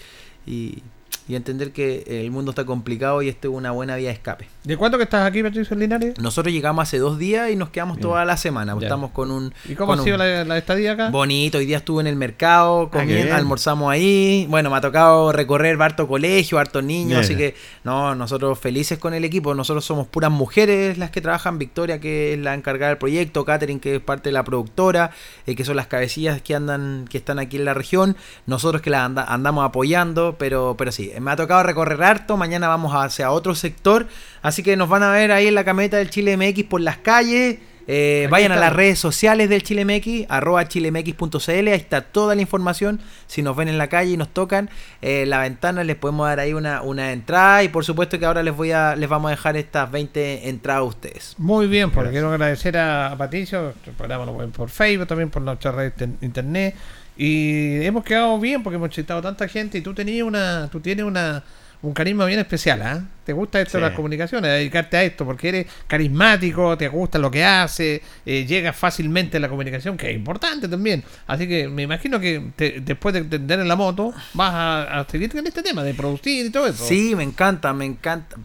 y y entender que el mundo está complicado y esto es una buena vía de escape. ¿De cuánto que estás aquí, Patricio Linares? Nosotros llegamos hace dos días y nos quedamos toda la semana. Estamos con un. ¿Y cómo ha sido la, estadía acá? Bonito. Hoy día estuve en el mercado, ah, almorzamos ahí. Bueno, me ha tocado recorrer harto colegio, harto niños, así que no, nosotros felices con el equipo. Nosotros somos puras mujeres las que trabajan. Victoria, que es la encargada del proyecto, Catherine, que es parte de la productora, eh, que son las cabecillas que andan, que están aquí en la región. Nosotros que la andamos apoyando, pero, pero sí, me ha tocado recorrer harto. Mañana vamos hacia otro sector. Así que nos van a ver ahí en la camioneta del Chile MX por las calles. Eh, vayan a las redes sociales del Chile MX, arroba chilemx.cl, ahí está toda la información. Si nos ven en la calle y nos tocan eh, la ventana, les podemos dar ahí una, una entrada. Y por supuesto que ahora les voy a, les vamos a dejar estas 20 entradas a ustedes. Muy bien, porque quiero agradecer a, Patricio, el programa lo ven por Facebook, también por nuestra red internet. Y hemos quedado bien porque hemos citado tanta gente y tú tenías una, tú tienes una, un carisma bien especial, ¿ah? ¿Te gusta esto de las comunicaciones? Dedicarte a esto porque eres carismático, te gusta lo que haces, eh, llegas fácilmente a la comunicación, que es importante también. Así que me imagino que después de entender en la moto, vas a, seguir con este tema de producir y todo eso. Sí, me encanta, me encanta.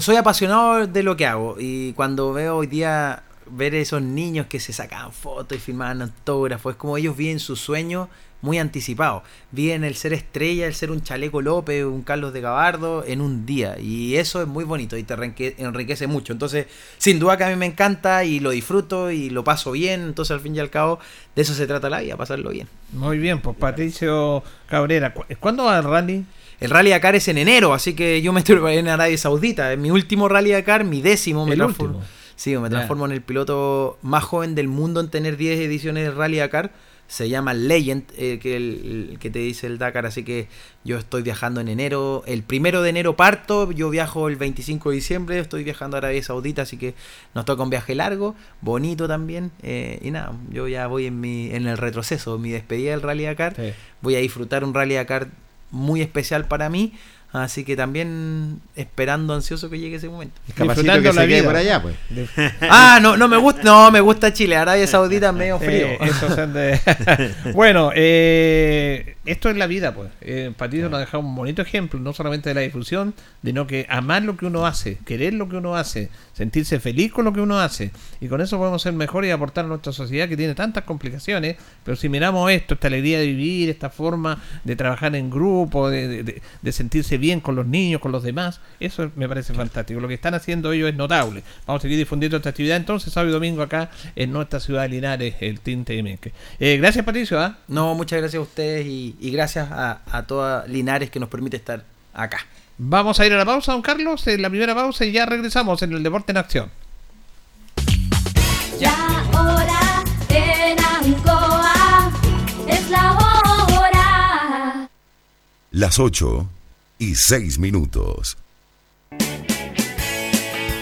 soy apasionado de lo que hago y cuando veo hoy día ver esos niños que se sacaban fotos y filmaban autógrafos, es como ellos viven su sueño muy anticipado. Viven el ser estrella, el ser un Chaleco López, un Carlos de Gabardo en un día. Y eso es muy bonito y te enriquece mucho. Entonces, sin duda que a mí me encanta y lo disfruto y lo paso bien. Entonces, al fin y al cabo, de eso se trata la vida, pasarlo bien. Muy bien, pues Patricio Cabrera, ¿cuándo va el rally? El Rally Dakar es en enero, así que yo me estoy en Arabia Saudita. Es mi último Rally Dakar, mi décimo. Me transformo, Sí, me transformo en el piloto más joven del mundo en tener 10 ediciones de Rally Dakar se llama Legend, eh, que, el, que te dice el Dakar, así que yo estoy viajando en enero, el primero de enero parto, yo viajo el 25 de diciembre, estoy viajando a Arabia Saudita, así que nos toca un viaje largo, bonito también, eh, y nada, yo ya voy en, mi, en el retroceso, mi despedida del Rally Dakar, voy a disfrutar un Rally Dakar muy especial para mí, Así que también esperando ansioso que llegue ese momento. Capacito que se quede por allá, pues. ah, no, no me gusta, no me gusta Chile. Arabia Saudita medio frío. bueno, eh, esto es la vida, pues. Eh, Patito nos ha dejado un bonito ejemplo, no solamente de la difusión, sino que amar lo que uno hace, querer lo que uno hace, sentirse feliz con lo que uno hace. Y con eso podemos ser mejor y aportar a nuestra sociedad que tiene tantas complicaciones. Pero si miramos esto, esta alegría de vivir, esta forma de trabajar en grupo, de, de, de sentirse bien con los niños, con los demás. Eso me parece fantástico. Lo que están haciendo ellos es notable. Vamos a seguir difundiendo esta actividad entonces sábado y domingo acá en nuestra ciudad de Linares, el Tinte de eh, gracias Patricio. ¿ah? No, muchas gracias a ustedes y, gracias a, a toda Linares que nos permite estar acá. Vamos a ir a la pausa, don Carlos, en la primera pausa y ya regresamos en el Deporte en Acción. Ya hora en Ancoa es la hora. Las 8 y seis minutos.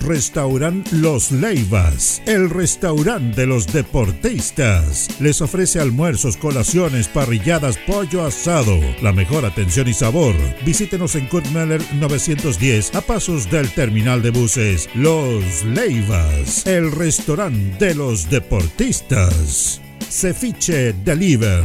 Restaurant Los Leivas, el restaurante de los deportistas. Les ofrece almuerzos, colaciones, parrilladas, pollo asado, la mejor atención y sabor. Visítenos en Kurt 910 a pasos del terminal de buses Los Leivas, el restaurante de los deportistas. Ceviche Deliver,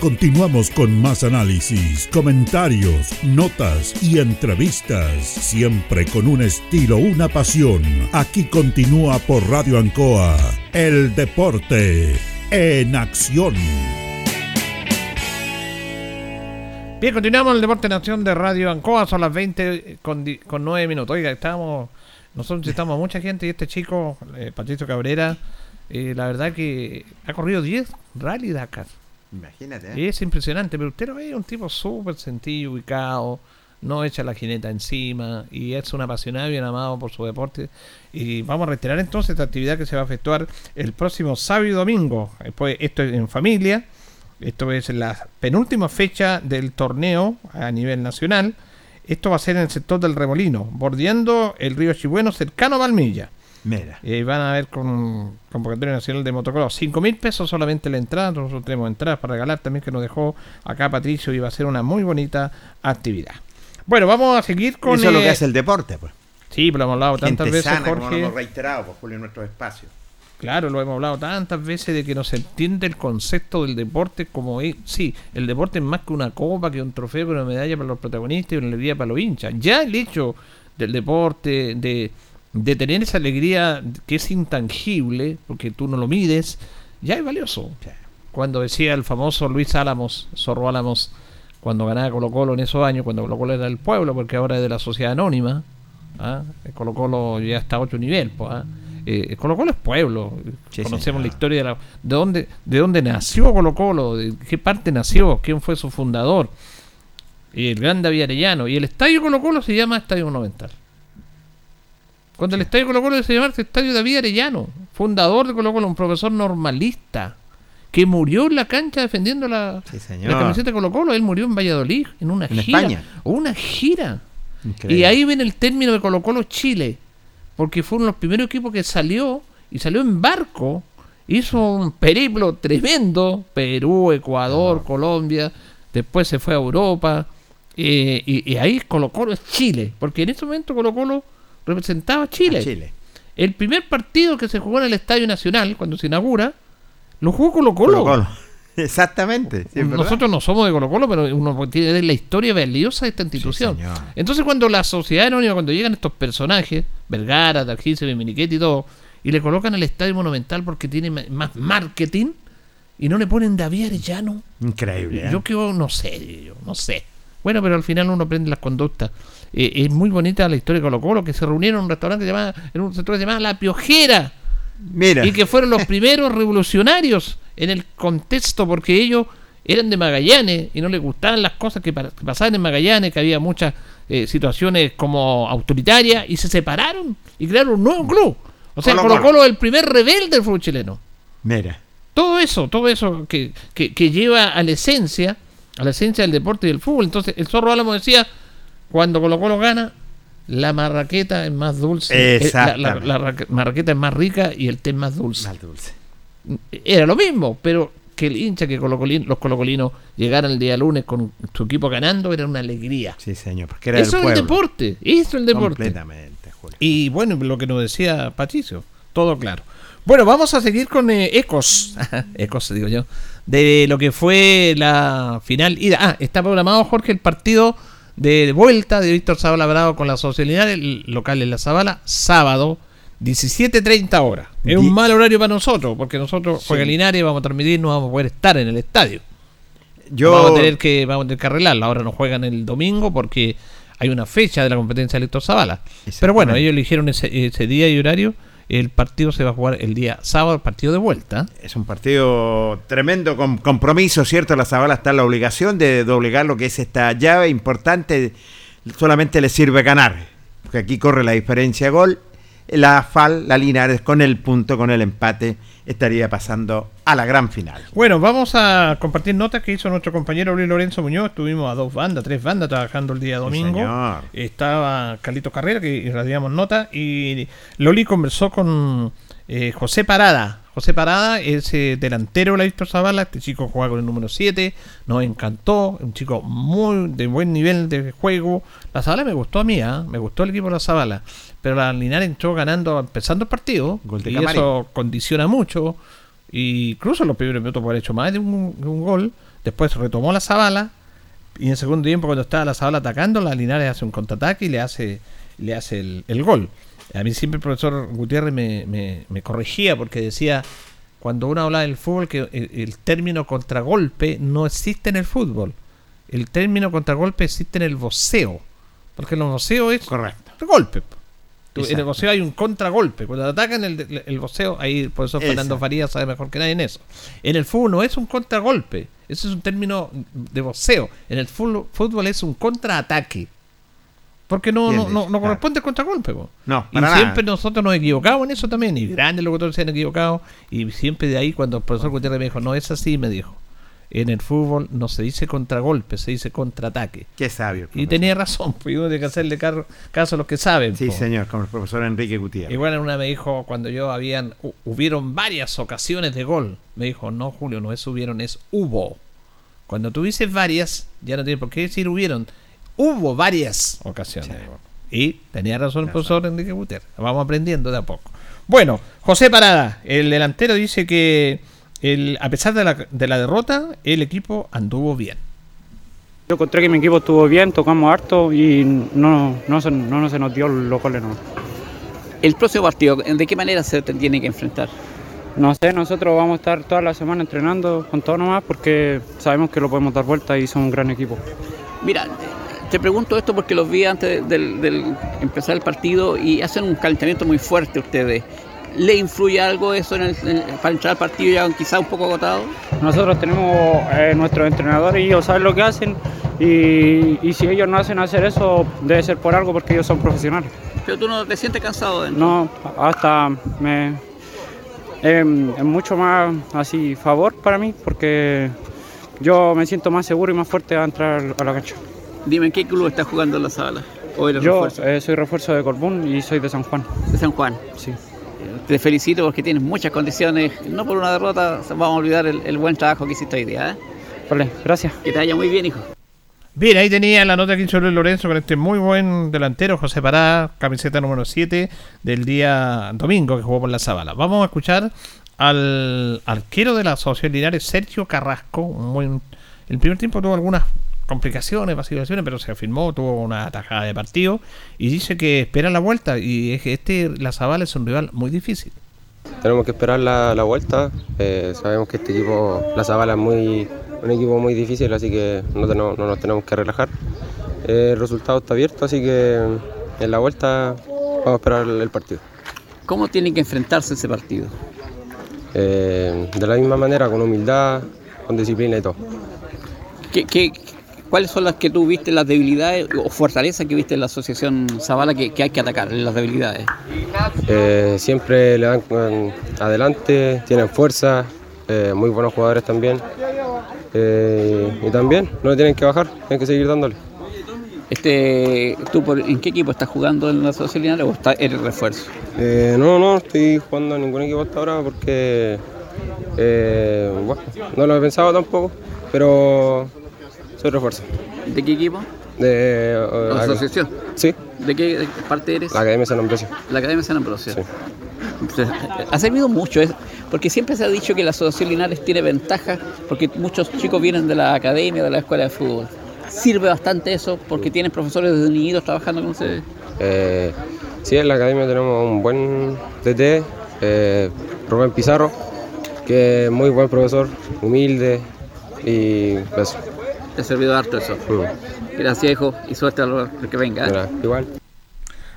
Continuamos con más análisis, comentarios, notas y entrevistas, siempre con un estilo, una pasión. Aquí continúa por Radio Ancoa, el deporte en acción. Bien, continuamos el Deporte Nación de Radio Ancoa, son las 20 con, con 9 minutos. Oiga, estamos, nosotros necesitamos a mucha gente y este chico, eh, Patricio Cabrera, eh, la verdad que ha corrido 10 Rally Dakar. Imagínate, ¿eh? Es impresionante, pero usted lo ve, un tipo súper sencillo, ubicado, no echa la jineta encima y es un apasionado y un amado por su deporte. Y vamos a reiterar entonces esta actividad que se va a efectuar el próximo sábado y domingo. Después, esto es en familia, esto es la penúltima fecha del torneo a nivel nacional. Esto va a ser en el sector del Remolino, bordeando el río Chibueno, cercano a Valmilla. Mira. Y van a ver con convocatoria nacional de motocross. 5 mil pesos solamente la entrada. Nosotros tenemos entradas para regalar también que nos dejó acá Patricio y va a ser una muy bonita actividad. Bueno, vamos a seguir con. Eso es lo que eh, hace el deporte, pues. Sí, pero lo hemos hablado tantas veces, como lo Jorge. hemos reiterado, pues, Julio, en nuestros espacios. Claro, lo hemos hablado tantas veces de que no se entiende el concepto del deporte como es. Sí, el deporte es más que una copa, que un trofeo, que una medalla para los protagonistas y una alegría para los hinchas. Ya el hecho del deporte, de, de tener esa alegría que es intangible, porque tú no lo mides, ya es valioso. Cuando decía el famoso Luis Álamos, Zorro Álamos, cuando ganaba Colo Colo en esos años, cuando Colo Colo era del pueblo, porque ahora es de la sociedad anónima, ¿ah? el Colo Colo ya está a otro nivel, pues, ¿ah? Eh, Colo Colo es pueblo, Sí, conocemos señor. la historia de, la- de dónde de dónde nació Colo Colo, de qué parte nació, quién fue su fundador, y el gran David Arellano, y el estadio Colo Colo se llama Estadio Monumental. Cuando el estadio Colo Colo se llama Estadio David Arellano, fundador de Colo Colo, un profesor normalista, que murió en la cancha defendiendo la, Sí, la camiseta de Colo Colo, él murió en Valladolid, en una En gira. España. Una gira. Increíble. Y ahí viene el término de Colo Colo Chile, porque fueron los primeros equipos que salió y salió en barco, hizo un periplo tremendo, Perú, Ecuador, Colombia, después se fue a Europa, eh, y, y ahí Colo Colo es Chile, porque en ese momento Colo Colo representaba a Chile. A Chile. El primer partido que se jugó en el Estadio Nacional, cuando se inaugura, lo jugó Colo Colo. Colo-Colo. Exactamente. sí, es verdad. Nosotros no somos de Colo Colo, pero uno tiene la historia valiosa de esta institución. Entonces cuando la sociedad anónima, cuando llegan estos personajes, Vergara, Targise, Miniquete y todo, y le colocan el estadio monumental porque tiene más marketing, y no le ponen David Arellano, Increíble. ¿eh? yo que no sé, yo no sé. Bueno, pero al final uno aprende las conductas. Eh, es muy bonita la historia de Colo Colo, que se reunieron en un restaurante llamado, en un sector que se llama La Piojera Mira. y que fueron los primeros revolucionarios en el contexto porque ellos eran de Magallanes y no les gustaban las cosas que pa- que pasaban en Magallanes, que había muchas eh, situaciones como autoritarias y se separaron y crearon un nuevo club. O sea, Colo-Colo. Colo Colo es el primer rebelde del fútbol chileno. Mira. Todo eso, todo eso que, que, que lleva a la esencia, a la esencia del deporte y del fútbol. Entonces, el Zorro Álamo decía, cuando Colo Colo gana, la marraqueta es más dulce, eh, la, la- marraqueta es más rica y el té es más dulce Mal dulce. era lo mismo, pero que el hincha, que los colocolinos llegaran el día lunes con su equipo ganando, era una alegría. Sí, señor. Porque era Eso es el deporte, eso es el deporte. Completamente, Julio. Y bueno, lo que nos decía Patricio, todo claro. Bueno, vamos a seguir con eh, ecos, ecos digo yo, de lo que fue la final. ida. Ah, está programado, Jorge, el partido de vuelta de Víctor Zavala Bravo con la Sociedad el local en la Zabala, sábado, 17.30 horas. Es un mal horario para nosotros, porque nosotros Sí. juega Linares, vamos a transmitir, no vamos a poder estar en el estadio. Yo. Vamos a tener que, vamos a tener que arreglarlo. Ahora no juegan el domingo porque hay una fecha de la competencia de Héctor Zavala. Pero bueno, ellos eligieron ese, ese día y horario. El partido se va a jugar el día sábado, partido de vuelta. Es un partido tremendo con compromiso, ¿cierto? La Zabala está en la obligación de doblegar lo que es esta llave importante. Solamente le sirve ganar. Porque aquí corre la diferencia gol. La FAL, la Linares, con el punto, con el empate, estaría pasando a la gran final. Bueno, vamos a compartir notas que hizo nuestro compañero Luis Lorenzo Muñoz. Estuvimos a dos bandas, tres bandas trabajando el día domingo. Estaba Carlito Carrera, que irradiamos nota. Y Loli conversó con eh, José Parada. José Parada es eh, delantero de la Víctor Zavala. Este chico juega con el número 7. Nos encantó. Un chico muy de buen nivel de juego. La Zavala me gustó a mí, ¿ah? me gustó el equipo de la Zavala. Pero la Linares entró ganando, empezando el partido. Gol de y Camarín. eso condiciona mucho. Y incluso en los primeros minutos por haber hecho más de un, gol. Después retomó la Zabala. Y en el segundo tiempo, cuando estaba la Zabala atacando, la Linares hace un contraataque y le hace, le hace el, el gol. A mí siempre el profesor Gutiérrez me, me- me corregía porque decía, cuando uno habla del fútbol, que el, el término contragolpe no existe en el fútbol. el término contragolpe existe en el voceo. Porque el voceo es Correcto. golpe. En el voceo hay un contragolpe. Cuando atacan el, el voceo, ahí el profesor Fernando Exacto. Farías sabe mejor que nadie en eso. En el fútbol no es un contragolpe. Ese es un término de voceo. En el fútbol, fútbol es un contraataque. Porque no, no, no, no claro. corresponde el contragolpe. po. No, y siempre nosotros nos equivocamos en eso también. Y grandes locutores se han equivocado. Y siempre de ahí, cuando el profesor Gutiérrez me dijo, no es así, me dijo. En el fútbol no se dice contragolpe, se dice contraataque. Qué sabio. Y tenía razón, pues uno tiene que hacerle caso a los que saben. Sí, po. señor, como el profesor Enrique Gutiérrez. Igual en una me dijo, cuando yo habían, hu- hubieron varias ocasiones de gol, me dijo, no Julio, no es hubieron, es hubo. Cuando tú dices varias, ya no tiene por qué decir hubieron, hubo varias ocasiones. Y tenía razón el profesor Enrique Gutiérrez, vamos aprendiendo de a poco. Bueno, José Parada, el delantero dice que el, a pesar de la, de la derrota, el equipo anduvo bien. Yo encontré que mi equipo estuvo bien, tocamos harto y no, no, se, no, no se nos dio los goles. No. El próximo partido, ¿de qué manera se tiene que enfrentar? no sé, nosotros vamos a estar toda la semana entrenando con todo nomás porque sabemos que lo podemos dar vuelta y son un gran equipo. Mira, te pregunto esto porque los vi antes del, del empezar el partido y hacen un calentamiento muy fuerte ustedes. ¿Le influye algo eso en el- en- para entrar al partido ya quizá un poco agotado? Nosotros tenemos eh, nuestros entrenadores y ellos saben lo que hacen y, y si ellos no hacen hacer eso debe ser por algo porque ellos son profesionales. Pero tú no te sientes cansado de No, hasta me em, es mucho más así favor para mí porque yo me siento más seguro y más fuerte a entrar a la cancha. Dime, ¿en qué club estás jugando en la sala? ¿O eres Yo refuerzo? eh, soy refuerzo de Corbún y soy de San Juan. de San Juan. Sí. Te felicito porque tienes muchas condiciones. No por una derrota vamos a olvidar el, el buen trabajo que hiciste hoy día. ¿eh? Vale, gracias. Que te vaya muy bien, hijo. Bien, ahí tenía la nota que hizo Luis Lorenzo con este muy buen delantero, José Pará, camiseta número 7 del día domingo que jugó por la Zabala. Vamos a escuchar al arquero de la Asociación Linares, Sergio Carrasco. Un buen- el primer tiempo tuvo algunas complicaciones, vacilaciones, pero se afirmó, tuvo una tajada de partido y dice que espera la vuelta y es que este, la Zabala es un rival muy difícil. Tenemos que esperar la, la vuelta. eh, sabemos que este equipo, la Zabala, es muy, un equipo muy difícil, así que no, tenemos- no nos tenemos que relajar. Eh, el resultado está abierto, así que en la vuelta vamos a esperar el, el partido. ¿Cómo tienen que enfrentarse ese partido? Eh, de la misma manera, con humildad, con disciplina y todo. ¿Qué, qué- cuáles son las que tú viste, las debilidades o fortalezas que viste en la asociación Zavala que, que hay que atacar, las debilidades? Eh, siempre le dan adelante, tienen fuerza, eh, muy buenos jugadores también. Eh, y también no le tienen que bajar, tienen que seguir dándole. Este, ¿Tú por- en qué equipo estás jugando en la asociación o está- eres refuerzo? Eh, no, no, estoy jugando en ningún equipo hasta ahora porque bueno, no lo he pensado tampoco, pero soy refuerzo. ¿De qué equipo? De, eh, ¿La acá- asociación? Sí, ¿De qué parte eres? la Academia San Ambrosio. La Academia San Ambrosio. Sí. Entonces, ha servido mucho, es- porque siempre se ha dicho que la Asociación Linares tiene ventaja, porque muchos chicos vienen de la academia, de la escuela de fútbol. Sirve bastante eso, porque tienen profesores desde niñitos trabajando con ustedes. Eh, sí, en la Academia tenemos un buen DT, eh, Rubén Pizarro, que es muy buen profesor, humilde y eso. Te ha servido harto eso. Mm, Gracias, hijo, y suerte a lo que venga. ¿eh? igual.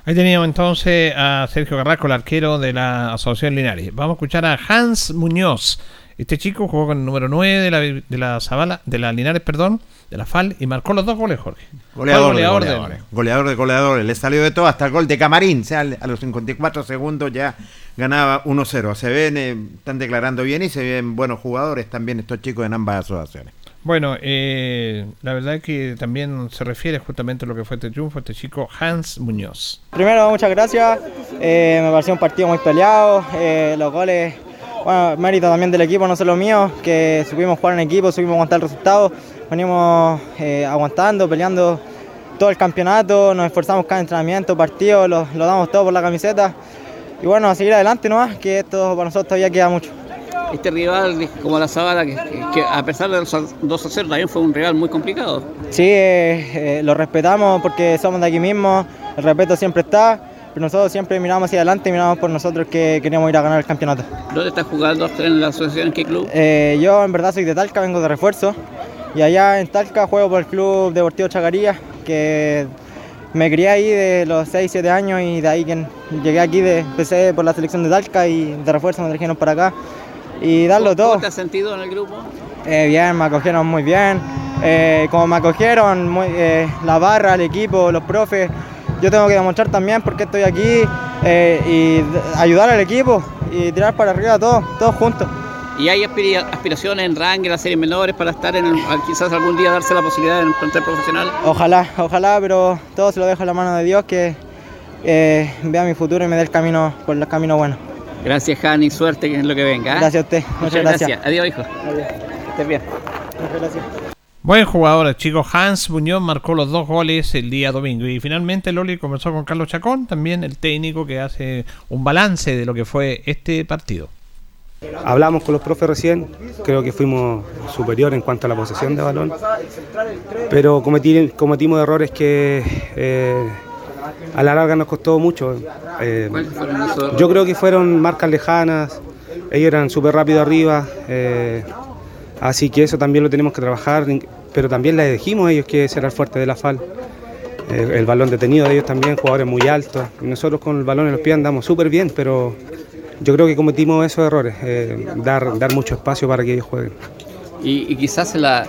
Ahí teníamos entonces a Sergio Carrasco, el arquero de la Asociación Linares. Vamos a escuchar a Hans Muñoz. Este chico jugó con el número 9 de la, de la Zabala, de la Linares, perdón, de la FAL, y marcó los dos goles, Jorge. Goleador, goleador de- goleadores. Goleador de goleadores. Le salió de todo hasta el gol de Camarín. O sea, a los 54 segundos ya ganaba 1-0. Se ven, eh, están declarando bien y se ven buenos jugadores también estos chicos en ambas asociaciones. Bueno, eh, la verdad que también se refiere justamente a lo que fue este triunfo, este chico Hans Muñoz. Primero, muchas gracias. Eh, me pareció un partido muy peleado. eh, los goles, bueno, mérito también del equipo, no solo mío, que supimos jugar en equipo, supimos aguantar el resultado. Venimos eh, aguantando, peleando todo el campeonato, nos esforzamos cada entrenamiento, partido, lo, lo damos todo por la camiseta. Y bueno, a seguir adelante nomás, que esto para nosotros todavía queda mucho. Este rival, como la Zabala, que, que a pesar de los 2 a 0, también fue un rival muy complicado. Sí, eh, eh, lo respetamos porque somos de aquí mismo, el respeto siempre está, pero nosotros siempre miramos hacia adelante y miramos por nosotros que queremos ir a ganar el campeonato. ¿Dónde estás jugando en la asociación? ¿En qué club? Eh, yo en verdad soy de Talca, vengo de refuerzo Y allá en Talca juego por el Club Deportivo Chacaría, que me crié ahí de los 6, 7 años y de ahí que llegué aquí, de, empecé por la selección de Talca y de refuerzo me trajeron para acá. Y darlo todo. ¿Cómo te has sentido en el grupo? Eh, bien, me acogieron muy bien. Eh, como me acogieron muy- eh, la barra, el equipo, los profes, yo tengo que demostrar también por qué estoy aquí y ayudar al equipo y tirar para arriba todos, todos juntos. ¿Y hay aspiraciones en rango, en las series menores, para estar en el, quizás algún día darse la posibilidad el plantel profesional? Ojalá, ojalá, pero todo se lo dejo en la mano de Dios que eh, vea mi futuro y me dé el camino por el camino bueno. Gracias, Jani, suerte en lo que venga. ¿eh? Gracias a usted, muchas, gracias. Adiós, hijo. Que estés bien. Muchas gracias. Buen jugador, chico. Hans Muñoz marcó los dos goles el día domingo. Y finalmente Loli conversó con Carlos Chacón, también el técnico que hace un balance de lo que fue este partido. Hablamos con los profes recién, creo que fuimos superior en cuanto a la posesión de balón, pero cometimos errores que eh, a la larga nos costó mucho. Eh, yo creo que fueron marcas lejanas, ellos eran súper rápido arriba, eh, así que eso también lo tenemos que trabajar, pero también les dijimos a ellos que ese era el fuerte de la FAL. El, el balón detenido de ellos también, jugadores muy altos. Nosotros con el balón en los pies andamos súper bien, pero yo creo que cometimos esos errores, eh, dar, dar mucho espacio para que ellos jueguen. Y, y quizás la,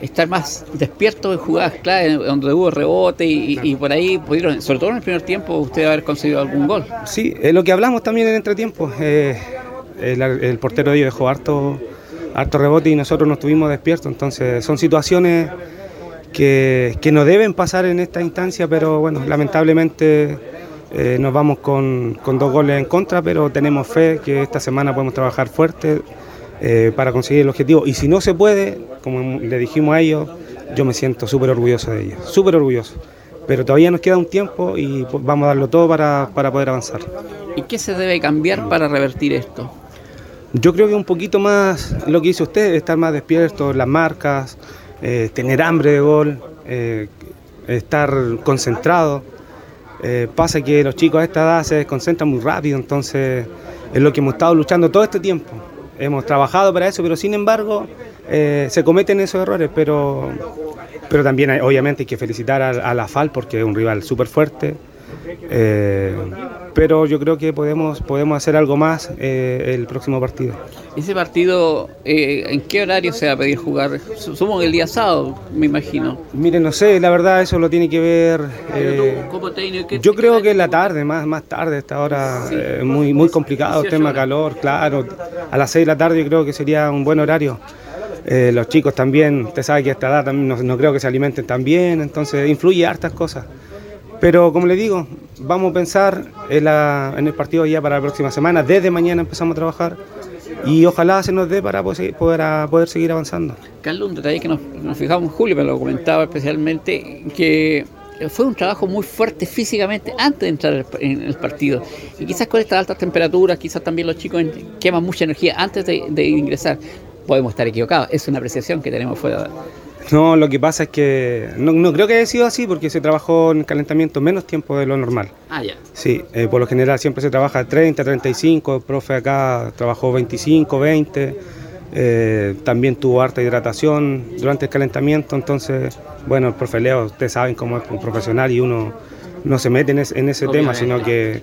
estar más despierto en jugadas clave, donde hubo rebote y, por ahí pudieron, sobre todo en el primer tiempo, usted haber conseguido algún gol. Sí, es lo que hablamos también en el entretiempo. eh, el, portero de ellos dejó harto, harto rebote y nosotros no estuvimos despiertos. Entonces son situaciones que, que no deben pasar en esta instancia, pero bueno, lamentablemente eh, nos vamos con, con dos goles en contra, pero tenemos fe que esta semana podemos trabajar fuerte eh, para conseguir el objetivo. Y si no se puede, como le dijimos a ellos, yo me siento súper orgulloso de ellos, súper orgulloso. Pero todavía nos queda un tiempo y pues, vamos a darlo todo para, para poder avanzar. ¿Y qué se debe cambiar para revertir esto? Yo creo que un poquito más lo que dice usted, estar más despierto, las marcas, eh, tener hambre de gol, eh, estar concentrado. Eh, pasa que los chicos a esta edad se desconcentran muy rápido, entonces es lo que hemos estado luchando todo este tiempo. Hemos trabajado para eso, pero sin embargo eh, se cometen esos errores, pero, pero también hay- obviamente hay que felicitar a, a la FAL porque es un rival súper fuerte. Eh, pero yo creo que podemos, podemos hacer algo más eh, el próximo partido. Ese partido, eh, ¿en qué horario se va a pedir jugar? Supongo el día sábado, me imagino. Mire, no sé, la verdad eso lo tiene que ver. Pero eh, tú, como técnico, ¿qué- yo creo que en la tarde, más, más tarde, esta hora, muy, muy complicado, tema calor, claro. A las 6 de la tarde yo creo que sería un buen horario. Eh, los chicos también, usted sabe que a esta edad también no, creo que se alimenten tan bien, entonces influye hartas cosas. Pero como le digo, vamos a pensar en, el partido ya para la próxima semana. Desde mañana empezamos a trabajar y ojalá se nos dé para poder, seguir- avanzando. Carlos, un detalle que nos, nos fijamos, Julio me lo comentaba especialmente, que fue un trabajo muy fuerte físicamente antes de entrar en el partido. Y quizás con estas altas temperaturas, quizás también los chicos queman mucha energía antes de ingresar. Podemos estar equivocados, es una apreciación que tenemos fuera. No, lo que pasa es que no, no creo que haya sido así porque se trabajó en calentamiento menos tiempo de lo normal. Ah, ya. Sí, eh, por lo general siempre se trabaja 30, 35, el profe acá trabajó 25, 20, eh, también tuvo harta hidratación durante el calentamiento, entonces, bueno, el profe Leo, ustedes saben cómo es un profesional y uno no se mete en, es- en ese tema, sino que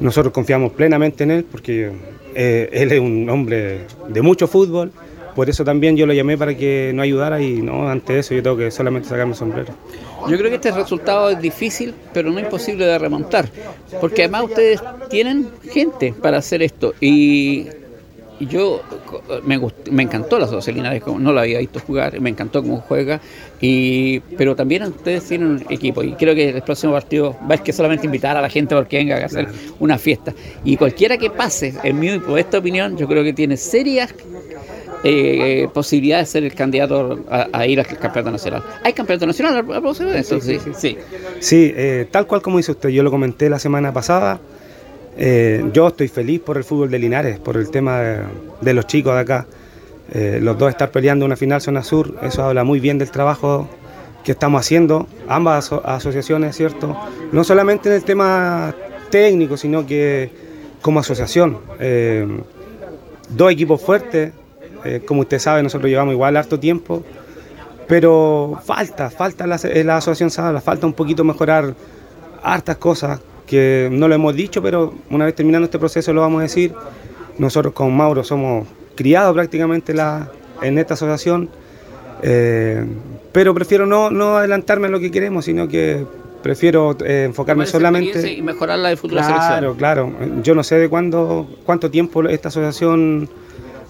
nosotros confiamos plenamente en él porque eh, él es un hombre de mucho fútbol, por eso también yo lo llamé para que nos ayudara y no, ante eso yo tengo que solamente sacarme el sombrero. Yo creo que este resultado es difícil, pero no imposible de remontar, porque además ustedes tienen gente para hacer esto y yo me, gust- me encantó la como no la había visto jugar, me encantó cómo juega, y, pero también ustedes tienen un equipo y creo que el próximo partido va a que solamente invitar a la gente porque venga a hacer una fiesta. Y cualquiera que pase, en mi esta opinión, yo creo que tiene serias eh, posibilidades de ser el candidato a, a ir al campeonato nacional. ¿Hay campeonato nacional a eso? Sí, sí. Sí, eh, tal cual como dice usted, yo lo comenté la semana pasada. eh, yo estoy feliz por el fútbol de Linares, por el tema de, de los chicos de acá. Eh, los dos estar peleando una final zona sur, eso habla muy bien del trabajo que estamos haciendo, ambas aso- asociaciones, ¿cierto? No solamente en el tema técnico, sino que como asociación. Eh, dos equipos fuertes, eh, como usted sabe, nosotros llevamos igual harto tiempo pero falta, falta la, eh, la asociación Zabala, falta un poquito mejorar hartas cosas que no lo hemos dicho, pero una vez terminando este proceso lo vamos a decir. Nosotros con Mauro somos criados prácticamente la, en esta asociación, eh, pero prefiero no, no adelantarme a lo que queremos, sino que prefiero eh, enfocarme solamente... Y mejorarla de futura Claro, selección. claro. Yo no sé de cuándo, cuánto tiempo esta asociación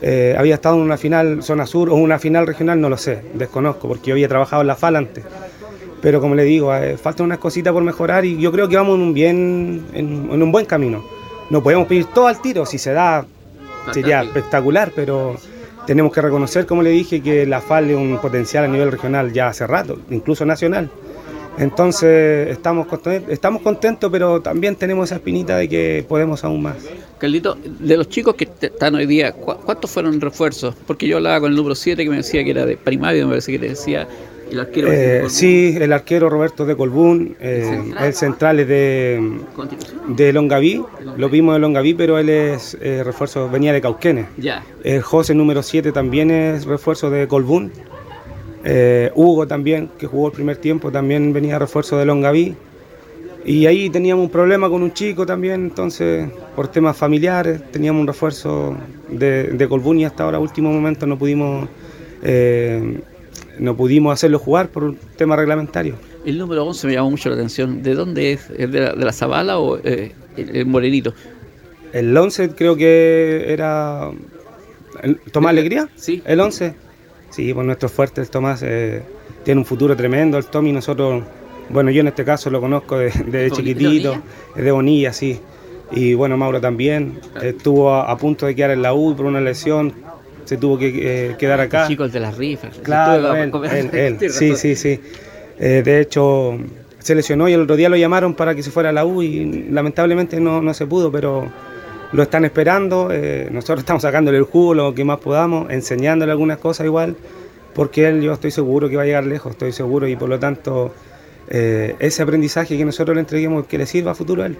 eh, había estado en una final zona sur o una final regional, no lo sé, desconozco, porque yo había trabajado en la FAL antes. Pero como le digo, eh, faltan unas cositas por mejorar y yo creo que vamos en un, bien, en, en un buen camino. No podemos pedir todo al tiro, si se da sería espectacular, pero tenemos que reconocer, como le dije, que la FAL es un potencial a nivel regional ya hace rato, incluso nacional. Entonces estamos contentos, estamos contentos, pero también tenemos esa espinita de que podemos aún más. Carlito, de los chicos que están hoy día, ¿cu- ¿cuántos fueron refuerzos? Porque yo hablaba con el número 7 que me decía que era de primario, me parece que te decía el arquero. Eh, sí, el arquero Roberto de Colbún, eh, el central es de, de Longaví, lo vimos de Longaví, pero él es eh, refuerzo, venía de Cauquenes. Ya. El José número 7 también es refuerzo de Colbún. Eh, Hugo también, que jugó el primer tiempo, también venía refuerzo de Longaví. Y ahí teníamos un problema con un chico también, entonces por temas familiares teníamos un refuerzo de, de Colbún y hasta ahora, último momento, no pudimos, eh, no pudimos hacerlo jugar por un tema reglamentario. El número 11 me llamó mucho la atención. ¿De dónde es? ¿Es de la, de la Zabala o eh, el, el Morenito? El 11 creo que era Tomás Alegría. Sí. El 11. Sí, pues nuestro fuerte, el Tomás, eh, tiene un futuro tremendo. El Tommy, nosotros, bueno, yo en este caso lo conozco de, de ¿De Boni- chiquitito, de Bonilla? es de Bonilla, sí. Y bueno, Mauro también. Estuvo a, a punto de quedar en la U por una lesión. Se tuvo que eh, quedar acá. Chicos de las rifas. Claro, Estuve él, con- él, él. Tienes Sí, sí, sí. Eh, de hecho, se lesionó y el otro día lo llamaron para que se fuera a la U y lamentablemente no, no se pudo, pero lo están esperando. eh, nosotros estamos sacándole el jugo lo que más podamos, enseñándole algunas cosas igual, porque él yo estoy seguro que va a llegar lejos, estoy seguro y por lo tanto eh, ese aprendizaje que nosotros le entreguemos que le sirva a futuro a él.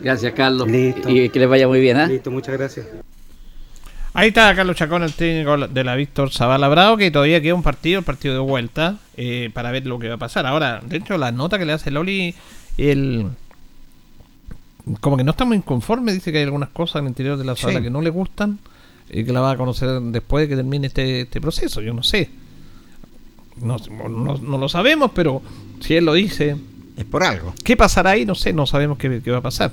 Gracias, Carlos. Listo. Y que les vaya muy bien, ¿ah? Listo, muchas gracias. Ahí está Carlos Chacón, el técnico de la Víctor Zavala Bravo, que todavía queda un partido, el partido de vuelta, eh, para ver lo que va a pasar. Ahora, de hecho, la nota que le hace Loli, el como que no está muy inconforme, dice que hay algunas cosas en el interior de la Sí. que no le gustan y que la va a conocer después de que termine este, este proceso. Yo no sé. No, no- no lo sabemos, pero si él lo dice, Es por algo. ¿Qué pasará ahí? No sé, no sabemos qué, qué va a pasar.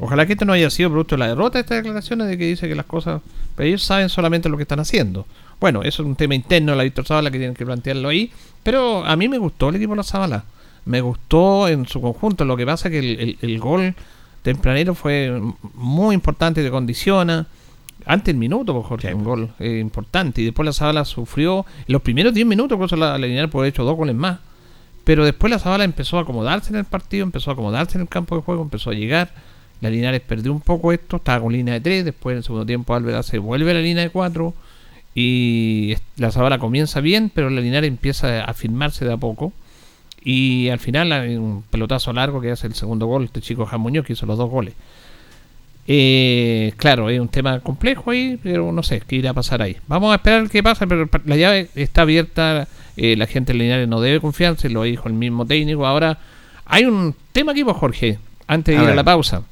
Ojalá que esto no haya sido producto de la derrota, estas declaraciones de que dice que las cosas... Pero ellos saben solamente lo que están haciendo. Bueno, eso es un tema interno de la Víctor Zavala que tienen que plantearlo ahí. Pero a mí me gustó el equipo de la Zavala. Me gustó en su conjunto. Lo que pasa es que el, el- el gol tempranero fue muy importante, te condiciona. Antes el minuto, pues, Jorge, un gol eh, importante. Y después la Zavala sufrió. En los primeros 10 minutos, cosa la, la Linares puede haber hecho dos goles más. Pero después la Zabala empezó a acomodarse en el partido, empezó a acomodarse en el campo de juego, empezó a llegar. La Linares perdió un poco esto, estaba con línea de 3, después en el segundo tiempo Álvarez se vuelve a la línea de 4 y la Zabala comienza bien, pero la Linares empieza a firmarse de a poco. Y al final hay un pelotazo largo que hace el segundo gol, este chico Jan Muñoz que hizo los dos goles. Eh, claro, es un tema complejo ahí, pero no sé qué irá a pasar ahí. Vamos a esperar qué pasa, pero la llave está abierta. eh, la gente de Linares no debe confiarse, lo dijo el mismo técnico. Ahora, hay un tema aquí, pues, Jorge, antes de A ir a la pausa.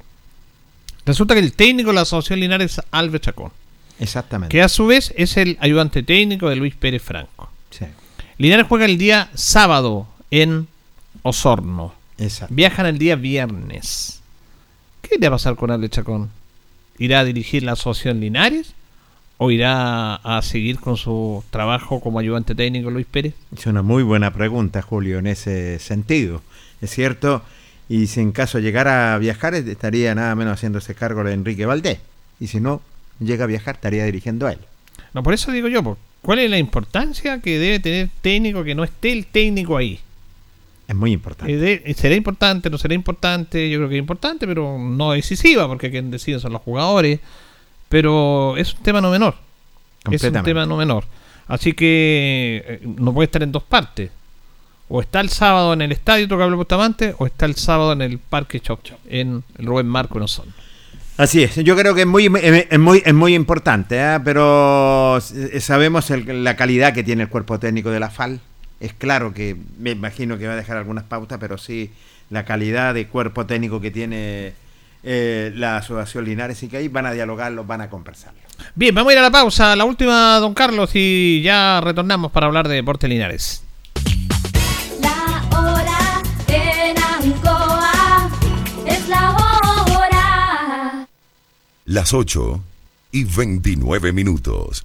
Resulta que el técnico de la Asociación Linares es Alves Chacón, Exactamente. que a su vez es el ayudante técnico de Luis Pérez Franco. Sí. Linares juega el día sábado en Osorno. Exacto. Viajan el día viernes. ¿Qué irá a pasar con Alves Chacón? ¿Irá a dirigir la asociación Linares? ¿O irá a seguir con su trabajo como ayudante técnico Luis Pérez? Es una muy buena pregunta, Julio, en ese sentido. Es cierto, y si en caso llegara a viajar, estaría nada menos haciéndose cargo de Enrique Valdés. Y si no llega a viajar, estaría dirigiendo a él. No, por eso digo yo, ¿cuál es la importancia que debe tener técnico que no esté el técnico ahí? Es muy importante. Eh, de- ¿Será importante? ¿No será importante? Yo creo que es importante, pero no decisiva, porque quien decide son los jugadores. Pero es un tema no menor. Es un tema no menor. Así que eh, no puede estar en dos partes. O está el sábado en el estadio Tocable Bustamante, o está el sábado en el Parque Chop Chop, en el Rubén Marco en Osorno. Así es, yo creo que es muy, es muy, es muy importante, ¿eh? pero eh, sabemos el- la calidad que tiene el cuerpo técnico de la FAL, es claro que me imagino que va a dejar algunas pautas, pero sí la calidad de cuerpo técnico que tiene eh, la Asociación Linares y que ahí van a dialogarlo, van a conversarlo. Bien, vamos a ir a la pausa, la última, don Carlos, y ya retornamos para hablar de Deporte Linares. La hora en Ancoa es la hora. Las 8 y 29 minutos.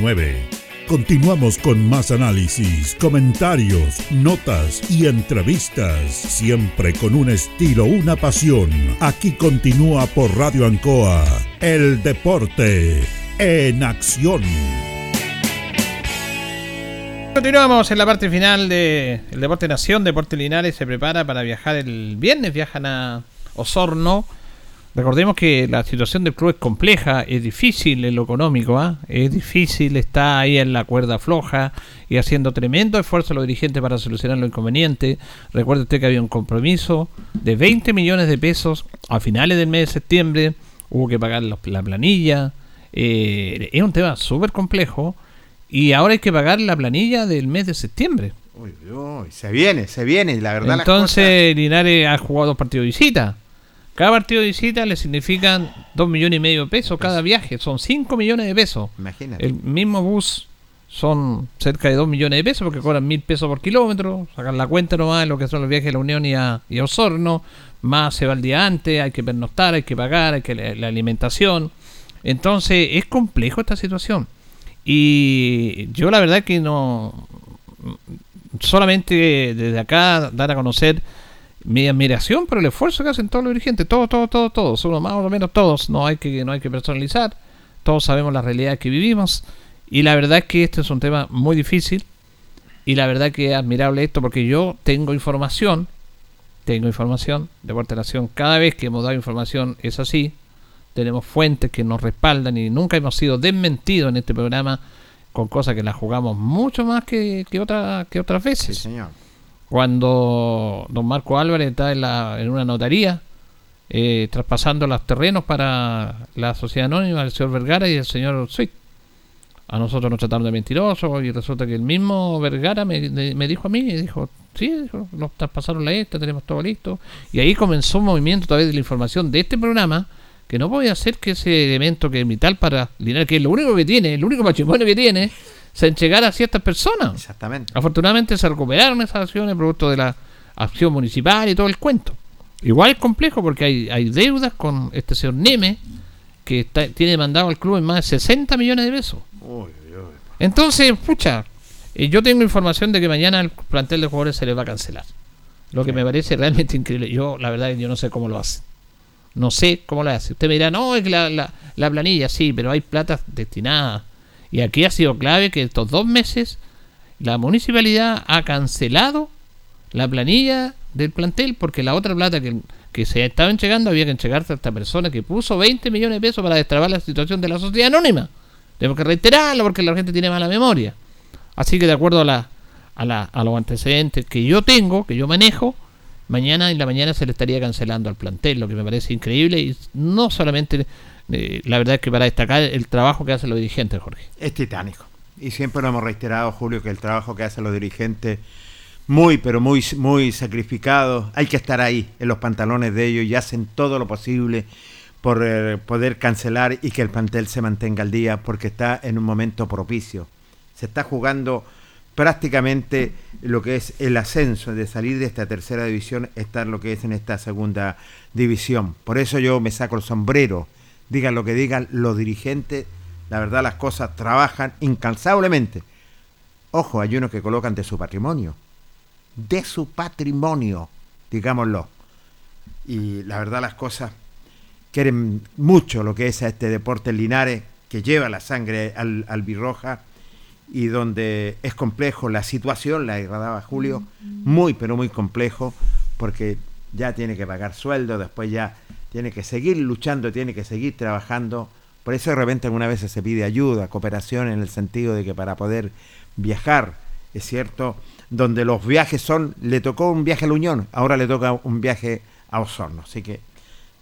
479. Continuamos con más análisis, comentarios, notas y entrevistas, siempre con un estilo, una pasión. Aquí continúa por Radio Ancoa, el deporte en acción. Continuamos en la parte final de el Deporte Nación. Deporte Linares se prepara para viajar el viernes. Viajan a Osorno. Recordemos que la situación del club es compleja, es difícil en lo económico, ¿ah? es difícil, está ahí en la cuerda floja y haciendo tremendo esfuerzo los dirigentes para solucionar lo inconveniente. Recuerde usted que había un compromiso de 20 millones de pesos a finales del mes de septiembre, hubo que pagar la la planilla, eh, es un tema súper complejo y ahora hay que pagar la planilla del mes de septiembre. Uy, uy, se viene, se viene, la verdad. las Entonces Linares ha jugado dos partidos de visita. Cada partido de visita le significan dos millones y medio de pesos cada viaje. Son 5 millones de pesos. Imagínate. El mismo bus son cerca de 2 millones de pesos porque cobran mil pesos por kilómetro. Sacan la cuenta nomás de lo que son los viajes de la Unión y a, y a Osorno. Más se va el día antes, hay que pernoctar, hay que pagar, hay que la, la alimentación. Entonces es complejo esta situación. Y yo la verdad que no... Solamente desde acá dar a conocer mi admiración por el esfuerzo que hacen todos los dirigentes, todos, todos, todos, todos, uno más o menos todos, no hay que, no hay que personalizar, todos sabemos la realidad que vivimos. Y la verdad es que este es un tema muy difícil. Y la verdad que es admirable esto porque yo tengo información, tengo información, Deporte Nación, cada vez que hemos dado información es así, tenemos fuentes que nos respaldan y nunca hemos sido desmentidos en este programa con cosas que las jugamos mucho más que, que, otra, que otras veces. señor. Cuando don Marco Álvarez está en, la, en una notaría, eh, traspasando los terrenos para la sociedad anónima, el señor Vergara y el señor Sweet. A nosotros nos trataron de mentirosos y resulta que el mismo Vergara me, dijo a mí, dijo, sí, nos traspasaron la esta, tenemos todo listo. Y ahí comenzó un movimiento a través de la información de este programa que no puede hacer que ese elemento que es vital para Linares, que es lo único que tiene, el único patrimonio que tiene, se entregara a ciertas personas. Exactamente. Afortunadamente se recuperaron esas acciones producto de la acción municipal y todo el cuento. Igual es complejo porque hay, hay deudas con este señor Neme que está- tiene demandado al club en más de 60 millones de pesos. Entonces, pucha, eh, yo tengo información de que mañana el plantel de jugadores se les va a cancelar. Lo que me parece realmente increíble. Yo, la verdad, yo no sé cómo lo hacen. No sé cómo lo hacen. Usted me dirá, no, es que la, la, la planilla, sí, pero hay plata destinada. Y aquí ha sido clave que estos dos meses la municipalidad ha cancelado la planilla del plantel porque la otra plata que, que se estaba entregando había que entregarse a esta persona que puso 20 millones de pesos para destrabar la situación de la sociedad anónima. Tengo que reiterarlo porque la gente tiene mala memoria. Así que de acuerdo a, la, a, la, a los antecedentes que yo tengo, que yo manejo, mañana en la mañana se le estaría cancelando al plantel, lo que me parece increíble y no solamente, eh, la verdad es que para destacar el trabajo que hacen los dirigentes, Jorge. Es titánico. Y siempre lo hemos reiterado, Julio, que el trabajo que hacen los dirigentes, muy, pero muy, muy sacrificado, hay que estar ahí, en los pantalones de ellos, y hacen todo lo posible por eh, poder cancelar y que el plantel se mantenga al día, porque está en un momento propicio. Se está jugando prácticamente lo que es el ascenso de salir de esta tercera división, estar lo que es en esta segunda división. Por eso yo me saco el sombrero, digan lo que digan los dirigentes, la verdad las cosas trabajan incansablemente. Ojo, hay unos que colocan de su patrimonio, de su patrimonio, digámoslo. Y la verdad las cosas quieren mucho lo que es a este deporte Linares, que lleva la sangre al, al birroja y donde es complejo la situación, la irradaba Julio, muy pero muy complejo, porque ya tiene que pagar sueldo, después ya tiene que seguir luchando, tiene que seguir trabajando. Por eso de repente algunas veces se pide ayuda, cooperación en el sentido de que para poder viajar, es cierto, donde los viajes son, le tocó un viaje a la Unión, ahora le toca un viaje a Osorno. Así que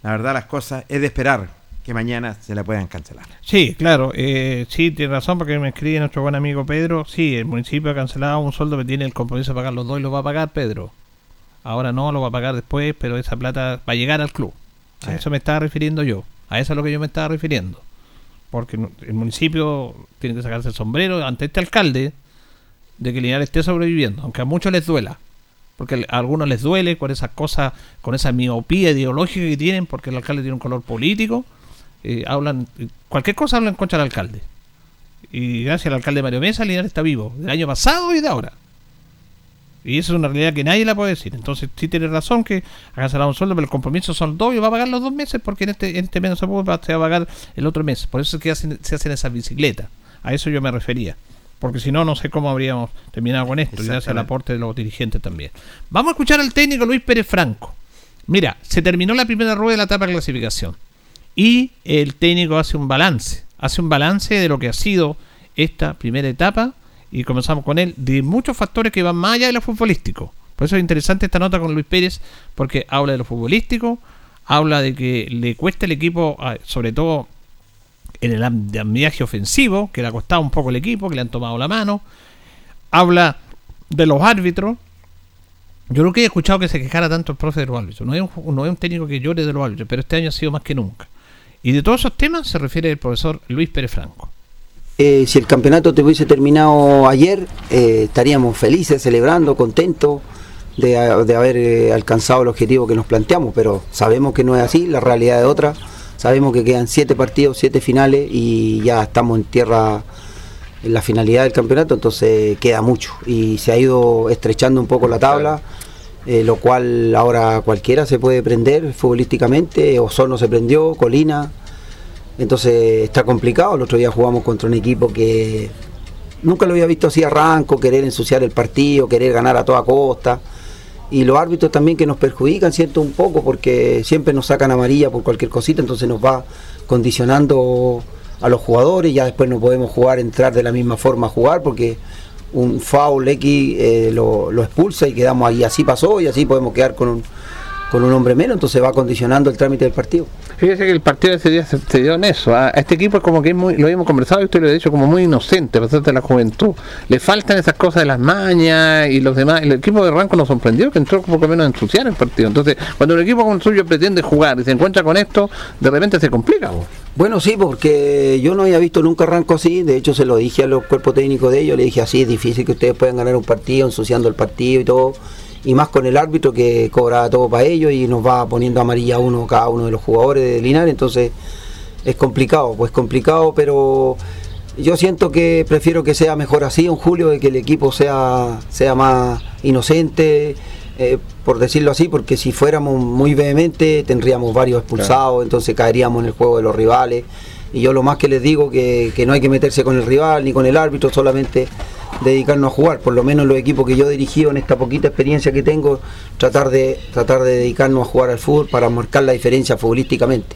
la verdad las cosas es de esperar que mañana se la puedan cancelar. Sí, claro, eh, sí, tiene razón porque me escribe nuestro buen amigo Pedro. Sí, el municipio ha cancelado un sueldo que tiene el compromiso de pagar los dos y lo va a pagar Pedro. Ahora no, lo va a pagar después, pero esa plata va a llegar al club. A eso me estaba refiriendo yo. A eso es a lo que yo me estaba refiriendo. Porque el municipio tiene que sacarse el sombrero ante este alcalde de que Linares esté sobreviviendo, aunque a muchos les duela. Porque a algunos les duele con esas cosas, con esa miopía ideológica que tienen, porque el alcalde tiene un color político. eh, hablan, cualquier cosa hablan contra el alcalde. Y gracias al alcalde Mario Mesa, Linares está vivo, del año pasado y de ahora. Y eso es una realidad que nadie la puede decir. Entonces, sí tiene razón que ha cancelado un sueldo, pero el compromiso son dos y va a pagar los dos meses porque en este, en este mes no se puede, va- se va a pagar el otro mes. Por eso es que hacen, se hacen esas bicicletas. A eso yo me refería. Porque si no, no sé cómo habríamos terminado con esto. Y gracias al aporte de los dirigentes también. Vamos a escuchar al técnico Luis Pérez Franco. Mira, se terminó la primera rueda de la etapa de clasificación. Y el técnico hace un balance. Hace un balance de lo que ha sido esta primera etapa. Y comenzamos con él de muchos factores que van más allá de lo futbolístico. Por eso es interesante esta nota con Luis Pérez, porque habla de lo futbolístico, habla de que le cuesta el equipo, sobre todo en el am- de andamiaje ofensivo, que le ha costado un poco el equipo, que le han tomado la mano. Habla de los árbitros. Yo nunca he escuchado que se quejara tanto el profe de los árbitros. No es, un, un técnico que llore de los árbitros, pero este año ha sido más que nunca. Y de todos esos temas se refiere el profesor Luis Pérez Franco. Eh, si el campeonato te hubiese terminado ayer, eh, estaríamos felices, celebrando, contentos de, de haber eh, alcanzado el objetivo que nos planteamos, pero sabemos que no es así, la realidad es otra. Sabemos que quedan siete partidos, siete finales y ya estamos en tierra en la finalidad del campeonato, entonces queda mucho y se ha ido estrechando un poco la tabla. lo cual ahora cualquiera se puede prender futbolísticamente, Osorno se prendió, Colina, entonces está complicado. El otro día jugamos contra un equipo que nunca lo había visto así arranco, querer ensuciar el partido, querer ganar a toda costa. Y los árbitros también que nos perjudican, ¿cierto? Un poco, porque siempre nos sacan amarilla por cualquier cosita, entonces nos va condicionando a los jugadores, ya después no podemos jugar, entrar de la misma forma a jugar porque un foul X eh, lo, lo expulsa y quedamos ahí, así pasó y así podemos quedar con un, con un hombre menos, entonces va condicionando el trámite del partido. Fíjese que el partido de ese día se, se dio en eso. ¿ah? A este equipo es como que es muy, lo hemos conversado y usted lo ha dicho como muy inocente, pesar de la juventud. Le faltan esas cosas de las mañas y los demás. El equipo de Ranco nos sorprendió que entró un poco menos a ensuciar el partido. Entonces, cuando un equipo como el suyo pretende jugar y se encuentra con esto, de repente se complica. ¿o? Bueno, sí, porque yo no había visto nunca arranco así, de hecho se lo dije a los cuerpos técnicos de ellos, le dije así, es difícil que ustedes puedan ganar un partido ensuciando el partido y todo, y más con el árbitro que cobra todo para ellos y nos va poniendo amarilla uno cada uno de los jugadores de Linares, entonces es complicado, pues complicado, pero yo siento que prefiero que sea mejor así, en julio, de que el equipo sea, sea más inocente, eh, por decirlo así, porque si fuéramos muy vehemente tendríamos varios expulsados, entonces caeríamos en el juego de los rivales. Y yo lo más que les digo que, que no hay que meterse con el rival ni con el árbitro, solamente dedicarnos a jugar. Por lo menos los equipos que yo he dirigido en esta poquita experiencia que tengo, tratar de, tratar de dedicarnos a jugar al fútbol para marcar la diferencia futbolísticamente.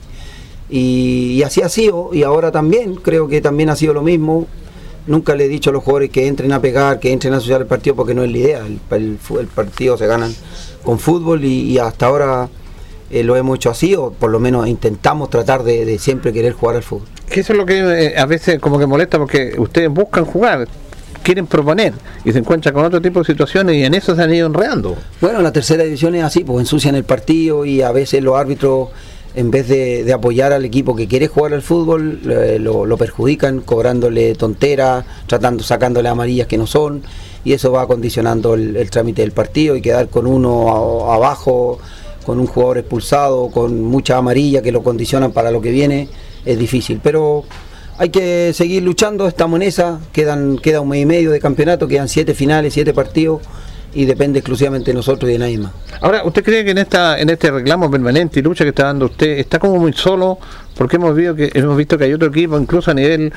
Y, así ha sido, y ahora también, creo que también ha sido lo mismo. Nunca le he dicho a los jugadores que entren a pegar, que entren a asociar el partido, porque no es la idea. El, el partido se ganan con fútbol y hasta ahora eh, lo hemos hecho así, o por lo menos intentamos tratar de, de siempre querer jugar al fútbol. Que eso es lo que eh, a veces como que molesta porque ustedes buscan jugar, quieren proponer y se encuentran con otro tipo de situaciones y en eso se han ido enredando. Bueno, la tercera división es así, pues ensucian el partido y a veces los árbitros, en vez de, de apoyar al equipo que quiere jugar al fútbol, eh, lo, lo perjudican cobrándole tonteras, tratando, sacándole amarillas que no son, y eso va condicionando el, el trámite del partido y quedar con uno a- abajo, con un jugador expulsado, con mucha amarilla que lo condicionan para lo que viene, es difícil. Pero hay que seguir luchando, estamos en esa, quedan, queda un mes y medio de campeonato, quedan siete finales, siete partidos, y depende exclusivamente de nosotros y de nadie más. Ahora, ¿usted cree que en esta en este reclamo permanente y lucha que está dando usted está como muy solo? Porque hemos visto que hemos visto que hay otro equipo, incluso a nivel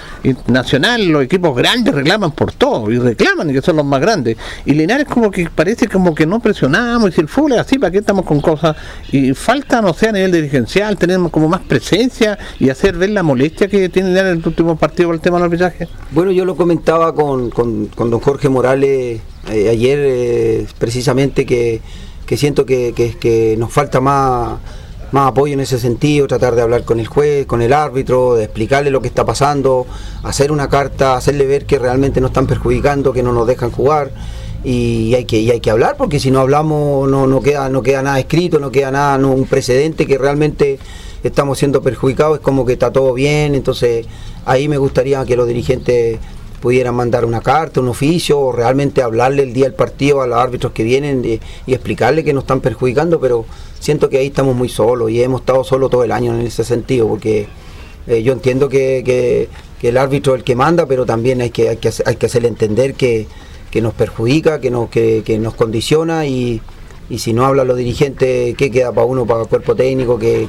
nacional, los equipos grandes reclaman por todo y reclaman y que son los más grandes. Y Linares como que parece como que no presionamos y si el fútbol es así, ¿para qué estamos con cosas? Y falta, no sé, a nivel dirigencial, tenemos como más presencia y hacer ver la molestia que tiene Linares en el último partido por el tema del arbitraje. Bueno, yo lo comentaba con, con- con don Jorge Morales eh, ayer, eh, precisamente que, que siento que, que- que nos falta más, más apoyo en ese sentido, tratar de hablar con el juez, con el árbitro, de explicarle lo que está pasando, hacer una carta, hacerle ver que realmente nos están perjudicando, que no nos dejan jugar. Y hay que, y hay que hablar porque si no hablamos no, no queda no queda nada escrito no queda nada no, un precedente que realmente estamos siendo perjudicados es como que está todo bien entonces ahí me gustaría que los dirigentes pudieran mandar una carta, un oficio, o realmente hablarle el día del partido a los árbitros que vienen y explicarle que nos están perjudicando, pero siento que ahí estamos muy solos y hemos estado solos todo el año en ese sentido, porque eh, yo entiendo que, el árbitro es el que manda, pero también hay que, hay que, hacerle entender que, que nos perjudica, que nos, que nos condiciona y, y si no hablan los dirigentes, ¿qué queda para uno, para el cuerpo técnico? que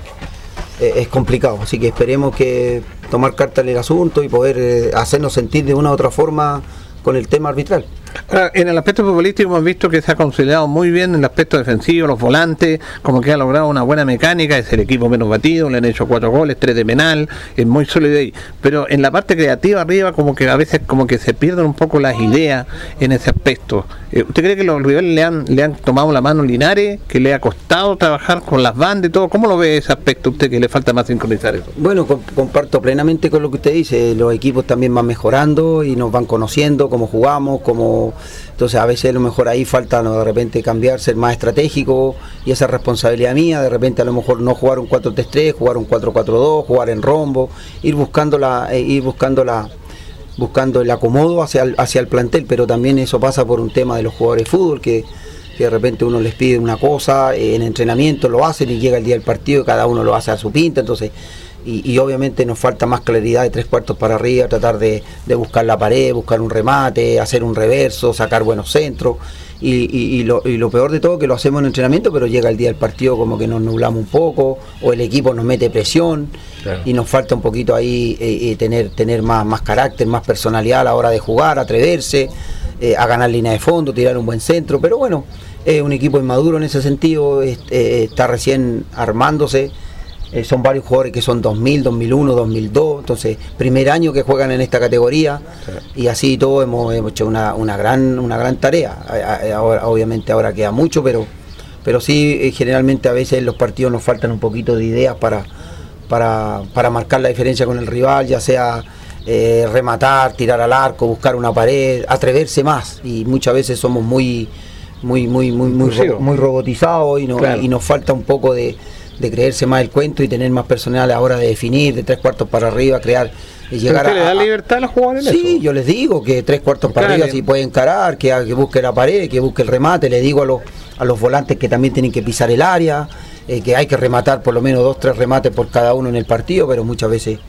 eh, es complicado. Así que esperemos que tomar carta en el asunto y poder eh, hacernos sentir de una u otra forma con el tema arbitral. Ahora, en el aspecto futbolístico hemos visto que se ha conciliado muy bien en el aspecto defensivo, los volantes, como que ha logrado una buena mecánica, es el equipo menos batido, le han hecho cuatro goles, tres de penal, es muy sólido ahí. Pero en la parte creativa arriba como que a veces como que se pierden un poco las ideas en ese aspecto. Eh, ¿Usted cree que los rivales le han, le han tomado la mano Linares, que le ha costado trabajar con las bandas y todo? ¿Cómo lo ve ese aspecto usted que le falta más sincronizar eso? Bueno, com- comparto plenamente con lo que usted dice. Los equipos también van mejorando y nos van conociendo cómo jugamos, cómo entonces a veces a lo mejor ahí falta de repente cambiar, ser más estratégico y esa es responsabilidad mía. De repente a lo mejor no jugar un 4-3-3, jugar un 4-4-2, jugar en rombo, ir buscando eh, ir buscando la buscando el acomodo hacia el, hacia el plantel, pero también eso pasa por un tema de los jugadores de fútbol que que de repente uno les pide una cosa, eh, en entrenamiento lo hacen y llega el día del partido y cada uno lo hace a su pinta, entonces, y, y obviamente nos falta más claridad de tres cuartos para arriba, tratar de, de buscar la pared, buscar un remate, hacer un reverso, sacar buenos centros, y, y- lo, y lo peor de todo que lo hacemos en entrenamiento, pero llega el día del partido como que nos nublamos un poco, o el equipo nos mete presión, y nos falta un poquito ahí eh, eh, tener, tener más, más carácter, más personalidad a la hora de jugar, atreverse, eh, a ganar línea de fondo, tirar un buen centro, pero bueno, es un equipo inmaduro en ese sentido, es- está recién armándose eh, son varios jugadores que son 2000, 2001, 2002, entonces primer año que juegan en esta categoría y así todo hemos, hemos hecho una, una gran una gran tarea. Ahora, obviamente ahora queda mucho, pero pero sí eh, generalmente a veces en los partidos nos faltan un poquito de ideas para para, para marcar la diferencia con el rival, ya sea eh, rematar, tirar al arco, buscar una pared, atreverse más y muchas veces somos muy muy muy muy muy, ro- muy robotizados y, no- Claro. y nos falta un poco de, de creerse más el cuento y tener más personal a la hora de definir, de tres cuartos para arriba, crear y Pero llegar usted le a, da a- libertad a los jugadores Sí, eso. yo les digo que tres cuartos para arriba si puede encarar, que, que busque la pared, que busque el remate. Le digo a los, a los volantes que también tienen que pisar el área, eh, que hay que rematar por lo menos dos, tres remates por cada uno en el partido, pero muchas veces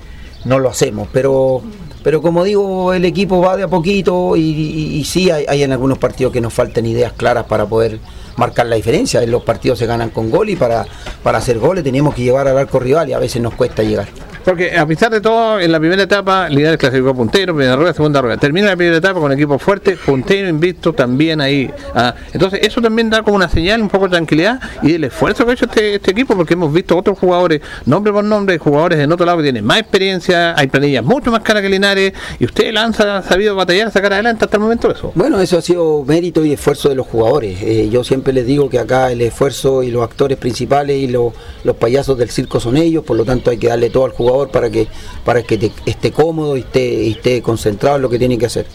no lo hacemos. Pero, pero como digo, el equipo va de a poquito y, y- y sí hay, hay en algunos partidos que nos faltan ideas claras para poder marcar la diferencia. En los partidos se ganan con gol y para, para hacer goles tenemos que llevar al arco rival y a veces nos cuesta llegar. Porque a pesar de todo, en la primera etapa, Linares clasificó puntero, primera rueda, segunda rueda. Termina la primera etapa con equipo fuerte, puntero, invicto, también ahí. Ah, entonces, eso también da como una señal, un poco de tranquilidad y del esfuerzo que ha hecho este, este equipo, porque hemos visto otros jugadores, nombre por nombre, jugadores en otro lado que tienen más experiencia, hay planillas mucho más caras que Linares, y usted lanza, ha sabido batallar, sacar adelante hasta el momento eso. Bueno, eso ha sido mérito y esfuerzo de los jugadores. Eh, yo siempre les digo que acá el esfuerzo y los actores principales y los, los payasos del circo son ellos, por lo tanto hay que darle todo al jugador para que, para que te- esté cómodo y esté, y esté concentrado en lo que tiene que hacer.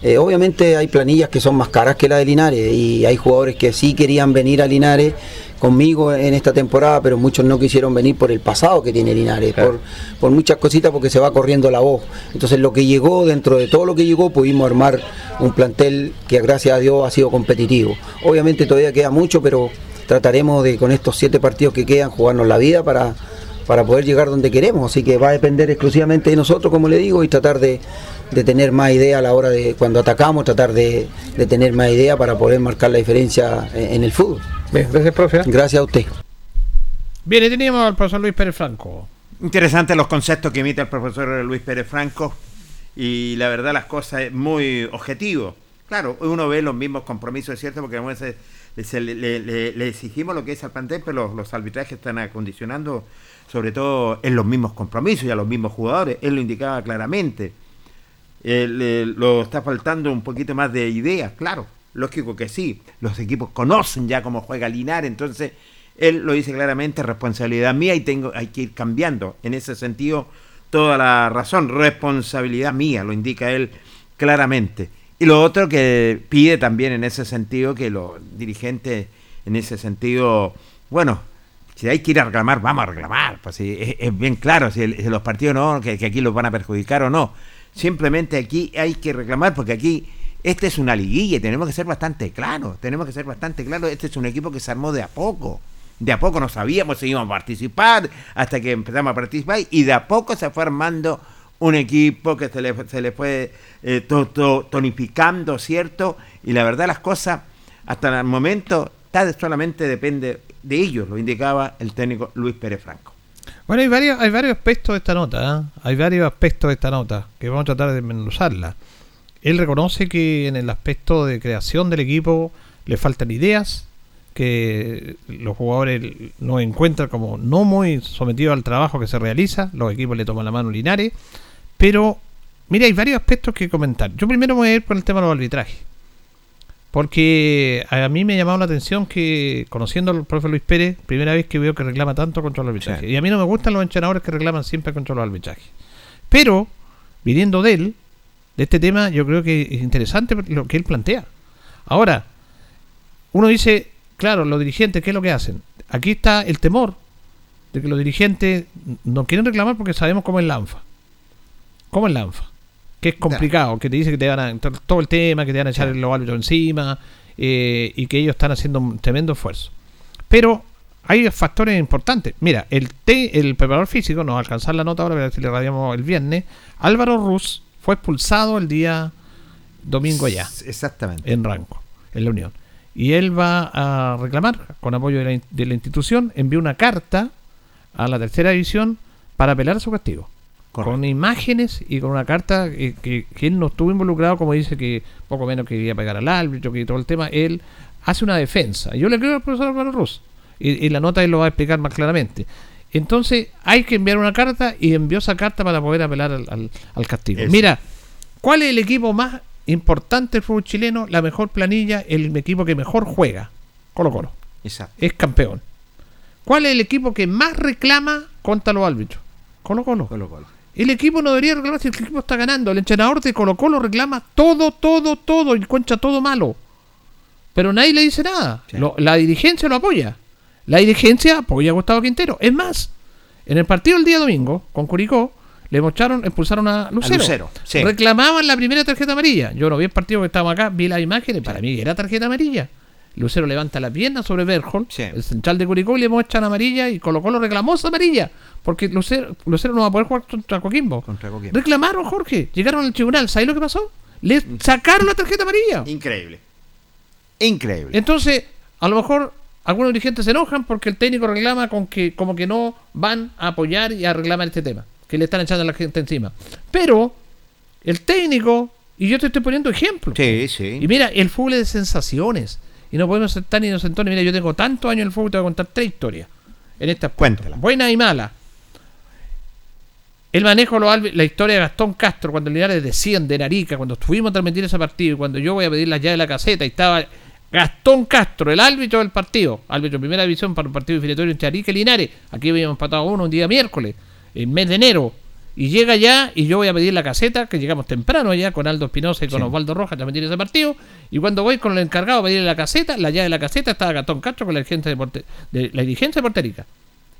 Eh, obviamente hay planillas que son más caras que la de Linares y hay jugadores que sí querían venir a Linares conmigo en esta temporada, pero muchos no quisieron venir por el pasado que tiene Linares, por, por muchas cositas porque se va corriendo la voz. Entonces lo que llegó, dentro de todo lo que llegó, pudimos armar un plantel que gracias a Dios ha sido competitivo. Obviamente todavía queda mucho, pero trataremos de con estos siete partidos que quedan jugarnos la vida para, para poder llegar donde queremos. Así que va a depender exclusivamente de nosotros, como le digo, y tratar de, de tener más idea a la hora de cuando atacamos, tratar de, de tener más idea para poder marcar la diferencia en, en el fútbol. gracias, profe. Gracias a usted. Bien, y teníamos al profesor Luis Pérez Franco. Interesantes los conceptos que emite el profesor Luis Pérez Franco y la verdad las cosas es muy objetivo. Claro, uno ve los mismos compromisos, es cierto, porque a veces se le, le- le- le exigimos lo que es al plantel, pero los, los arbitrajes están acondicionando sobre todo en los mismos compromisos y a los mismos jugadores. Él lo indicaba claramente. Él, eh, lo está faltando un poquito más de ideas, claro. Lógico que sí. Los equipos conocen ya cómo juega Linares, entonces él lo dice claramente, responsabilidad mía y tengo hay que ir cambiando. En ese sentido, toda la razón, responsabilidad mía, lo indica él claramente. Y lo otro que pide también en ese sentido que los dirigentes, en ese sentido, bueno, si hay que ir a reclamar, vamos a reclamar. Pues es, bien claro si, los partidos no, que, aquí los van a perjudicar o no. Simplemente aquí hay que reclamar porque aquí esta es una liguilla tenemos que ser bastante claros. Tenemos que ser bastante claros. Este es un equipo que se armó de a poco. De a poco no sabíamos si íbamos a participar hasta que empezamos a participar y de a poco se fue armando un equipo que se le, se le fue eh, to- to- tonificando, ¿cierto? Y la verdad las cosas hasta el momento solamente depende de ellos, lo indicaba el técnico Luis Pérez Franco. Bueno, hay varios, hay varios aspectos de esta nota, ¿eh? hay varios aspectos de esta nota que vamos a tratar de desmenuzarla. Él reconoce que en el aspecto de creación del equipo le faltan ideas, que los jugadores no encuentran como no muy sometidos al trabajo que se realiza, los equipos le toman la mano Linares, pero mira, hay varios aspectos que comentar. Yo primero me voy a ir por el tema de los arbitrajes. Porque a mí me ha llamado la atención que, conociendo al profe Luis Pérez, primera vez que veo que reclama tanto contra los arbitrajes. Y a mí no me gustan los entrenadores que reclaman siempre contra los arbitrajes. Pero, viniendo de él, de este tema, yo creo que es interesante lo que él plantea. Ahora, uno dice, claro, los dirigentes, ¿qué es lo que hacen? Aquí está el temor de que los dirigentes no quieren reclamar porque sabemos cómo es la ANFA. ¿Cómo es la ANFA? Que es complicado, que te dice que te van a to- todo el tema, que te van a echar los árbitros encima eh, y que ellos están haciendo un tremendo esfuerzo. Pero hay factores importantes. Mira, el T, el preparador físico, nos alcanzar la nota ahora, ver si le radiamos el viernes. Álvaro Ruz fue expulsado el día domingo ya. Exactamente. En Ranco, en la Unión. Y él va a reclamar, con apoyo de la, de la institución, envió una carta a la tercera división para apelar a su castigo. Con imágenes y con una carta que, que- que él no estuvo involucrado, como dice que poco menos que iba a pegar al árbitro, que todo el tema, él hace una defensa. Yo le creo al profesor Álvaro Ruz. Y, y la nota él lo va a explicar más claramente. Entonces hay que enviar una carta y envió esa carta para poder apelar al, al- al castigo. Eso. Mira, ¿cuál es el equipo más importante del fútbol chileno? La mejor planilla, el equipo que mejor juega. Colo Colo. Exacto. Es campeón. ¿Cuál es el equipo que más reclama contra los árbitros? Colo Colo. Colo Colo. El equipo no debería reclamar si el equipo está ganando. El entrenador de Colo Colo reclama todo, todo, todo y encuentra todo malo. Pero nadie le dice nada. Lo- la dirigencia lo apoya. La dirigencia apoya a Gustavo Quintero. Es más, en el partido el día domingo con Curicó le mostraron, expulsaron a Lucero. Lucero, sí. Reclamaban la primera tarjeta amarilla. Yo no vi el partido que estábamos acá, vi las imágenes, para mí era tarjeta amarilla. Lucero levanta la pierna sobre Berhol, el central de Curicó, y le muestran amarilla y Colo Colo reclamó esa amarilla. Porque Lucero, Lucero no va a poder jugar contra Coquimbo. Contra Coquimbo. Reclamaron, Jorge. Llegaron al tribunal. ¿Sabes lo que pasó? Le sacaron la tarjeta amarilla. Increíble. Increíble. Entonces, a lo mejor algunos dirigentes se enojan porque el técnico reclama con que como que no van a apoyar y a reclamar este tema, que le están echando a la gente encima. Pero el técnico, y yo te estoy poniendo ejemplos. Sí, sí. Y mira, el fútbol es de sensaciones. Y no podemos ser tan inocentones. Mira, yo tengo tantos años en el fútbol, te voy a contar tres historias. En esta Cuéntala. Buena y mala. El manejo de la historia de Gastón Castro, cuando Linares desciende de Arica, cuando estuvimos a transmitir ese partido, y cuando yo voy a pedir las llaves de la caseta, y estaba Gastón Castro, el árbitro del partido, árbitro de primera división para un partido definitorio entre Arica y Linares. Aquí habíamos empatado uno un día miércoles, en mes de enero. Y llega ya, y yo voy a pedir la caseta, que llegamos temprano allá con Aldo Espinosa y con Sí. Osvaldo Rojas a transmitir ese partido. Y cuando voy con el encargado a pedirle la caseta, la llave de la caseta estaba Gastón Castro con la dirigencia de, Porte- de la dirigencia de Puerto Rica.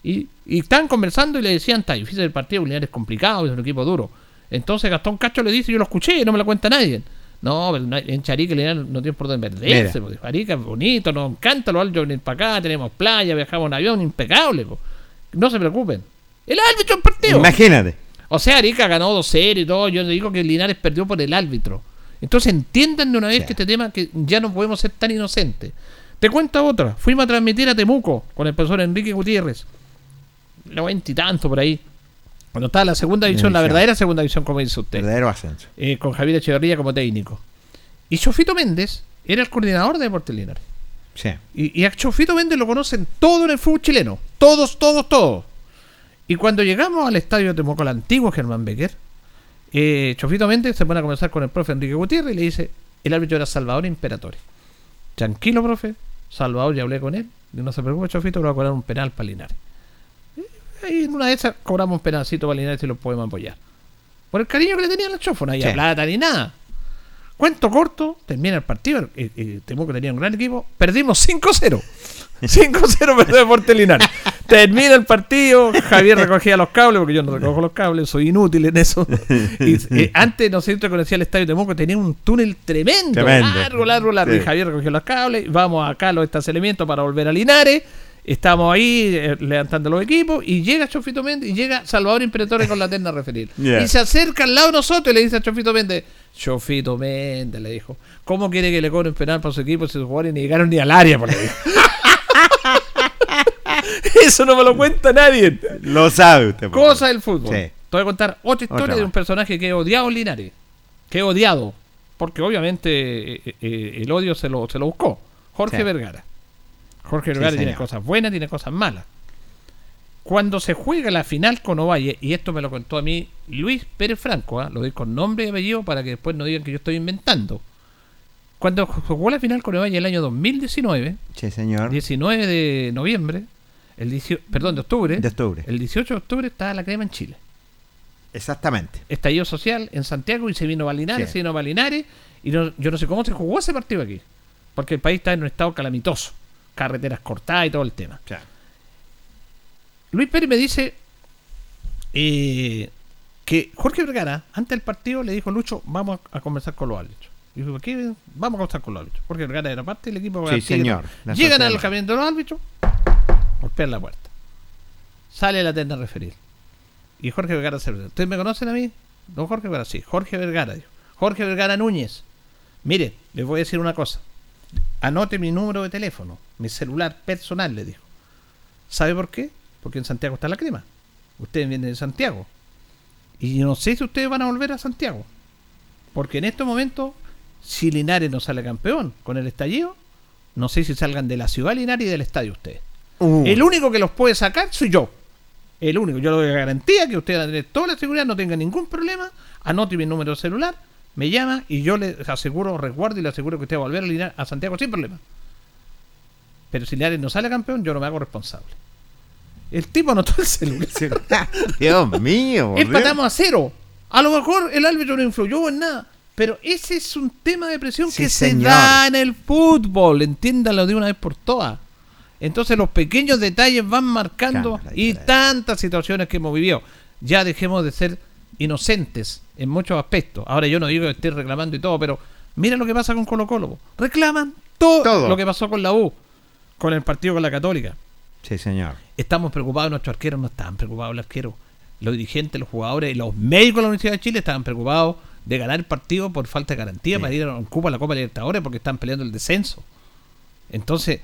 Y, y estaban conversando y le decían, está difícil el partido, Linares es complicado, es un equipo duro. Entonces Gastón Castro le dice, yo lo escuché, no me lo cuenta nadie. No, pero en Charica Linares no tiene por dónde perderse, porque Charica es bonito, nos encanta los árbitros venir para acá, tenemos playa, viajamos en avión, impecable. po. No se preocupen. El árbitro del partido. Imagínate. O sea, Arica ganó 2-0 y todo. Yo digo que Linares perdió por el árbitro. Entonces entiendan de una vez que este tema que ya no podemos ser tan inocentes. Te cuento otra. Fuimos a transmitir a Temuco con el profesor Enrique Gutiérrez. Noventa y tanto por ahí. Cuando estaba la segunda división, la verdadera segunda división, como dice usted. Verdadero ascenso. Eh, con Javier Echeverría como técnico. Y Chofito Méndez era el coordinador de Deportes Linares. Sí. Y, y a Chofito Méndez lo conocen todo en el fútbol chileno. Todos, todos, todos. Y cuando llegamos al estadio de Temuco, el antiguo Germán Becker, eh, Chofito Méndez se pone a conversar con el profe Enrique Gutiérrez y le dice, el árbitro era Salvador Imperatore. Tranquilo, profe. Salvador, ya hablé con él. Y no se preocupe, Chofito, va a cobrar un penal para Linares. Y en una de esas cobramos un penalcito para Linares y lo podemos apoyar. Por el cariño que le tenían al chofo, no había Sí. plata ni nada. Cuento corto, termina el partido. eh, eh, Temuco tenía un gran equipo. Perdimos 5-0. 5-0 perdió Deportes Linares. Termina el partido. Javier recogía los cables, porque yo no recojo los cables, soy inútil en eso. Y, eh, antes, no sé si te conocía el estadio de Temuco, tenía un túnel tremendo. Tremendo. Largo, largo, largo. Sí. Y Javier recogió los cables. Vamos acá a los estacionamientos para volver a Linares. Estamos ahí eh, levantando los equipos y llega Chofito Méndez y llega Salvador Imperatore con la terna referir. Yeah. Y se acerca al lado de nosotros y le dice a Chofito Méndez, Chofito Méndez, le dijo, ¿cómo quiere que le cobren penal para su equipo si sus jugadores ni llegaron ni al área? Por. Eso no me lo cuenta nadie. Lo sabe usted. por Cosa del fútbol. Sí. Te voy a contar otra historia Otra de un personaje que he odiado en Linares. Que he odiado. Porque obviamente eh, eh, el odio se lo, se lo buscó. Jorge Sí. Vergara. Jorge Sí, Vergara tiene cosas buenas, tiene cosas malas. Cuando se juega la final con Ovalle, y esto me lo contó a mí Luis Pérez Franco, ¿ah? lo doy con nombre y apellido para que después no digan que yo estoy inventando. Cuando jugó la final con Ovalle el año 2019, Sí, señor. 19 de noviembre, el 18 perdón, de octubre, De octubre. el 18 de octubre estaba la crema en Chile. Exactamente. Estallido social en Santiago y se vino a Linares, Sí. se vino a Linares y no- yo no sé cómo se jugó ese partido aquí. Porque el país está en un estado calamitoso. Carreteras cortadas y todo el tema. Luis Pérez me dice eh, que Jorge Vergara, antes del partido, le dijo Lucho, vamos a, a conversar con los árbitros. Y dijo, ¿por qué? Vamos a conversar con los árbitros. Jorge Vergara era parte del equipo. Sí, señor. Llegan al camino de los árbitros, golpean la puerta. Sale la terna a referir. Y Jorge Vergara se ¿Ustedes me conocen a mí? No, Jorge Vergara, sí. Jorge Vergara. dijo. Jorge Vergara Núñez. Mire, les voy a decir una cosa. Anote mi número de teléfono, mi celular personal, le dijo. ¿Sabe por qué? Porque en Santiago está la crema. Ustedes vienen de Santiago. Y no sé si ustedes van a volver a Santiago. Porque en este momento, si Linares no sale campeón con el estallido, no sé si salgan de la ciudad Linares y del estadio ustedes. Uh. El único que los puede sacar soy yo. El único. Yo le doy garantía que usted va a tener toda la seguridad, no tenga ningún problema. Anote mi número de celular, me llama y yo le aseguro, resguardo y le aseguro que usted va a volver a, Linares- a Santiago sin problema. Pero si Linares no sale campeón, yo no me hago responsable. El tipo anotó el celular. Dios mío. Empatamos a cero. A lo mejor el árbitro no influyó en nada. Pero ese es un tema de presión Sí, que señor. se da en el fútbol. Entiéndalo de una vez por todas. Entonces los pequeños detalles van marcando y tantas situaciones que hemos vivido. Ya dejemos de ser inocentes en muchos aspectos. Ahora yo no digo que esté reclamando y todo, pero mira lo que pasa con Colo Colo. Reclaman todo, Todo. lo que pasó con la U, con el partido con la Católica. Sí, señor. Estamos preocupados, nuestros arqueros no estaban preocupados, los arqueros. Los dirigentes, los jugadores, los médicos de la Universidad de Chile estaban preocupados de ganar el partido por falta de garantía para ir a Cuba a la Copa Libertadores porque están peleando el descenso. Entonces,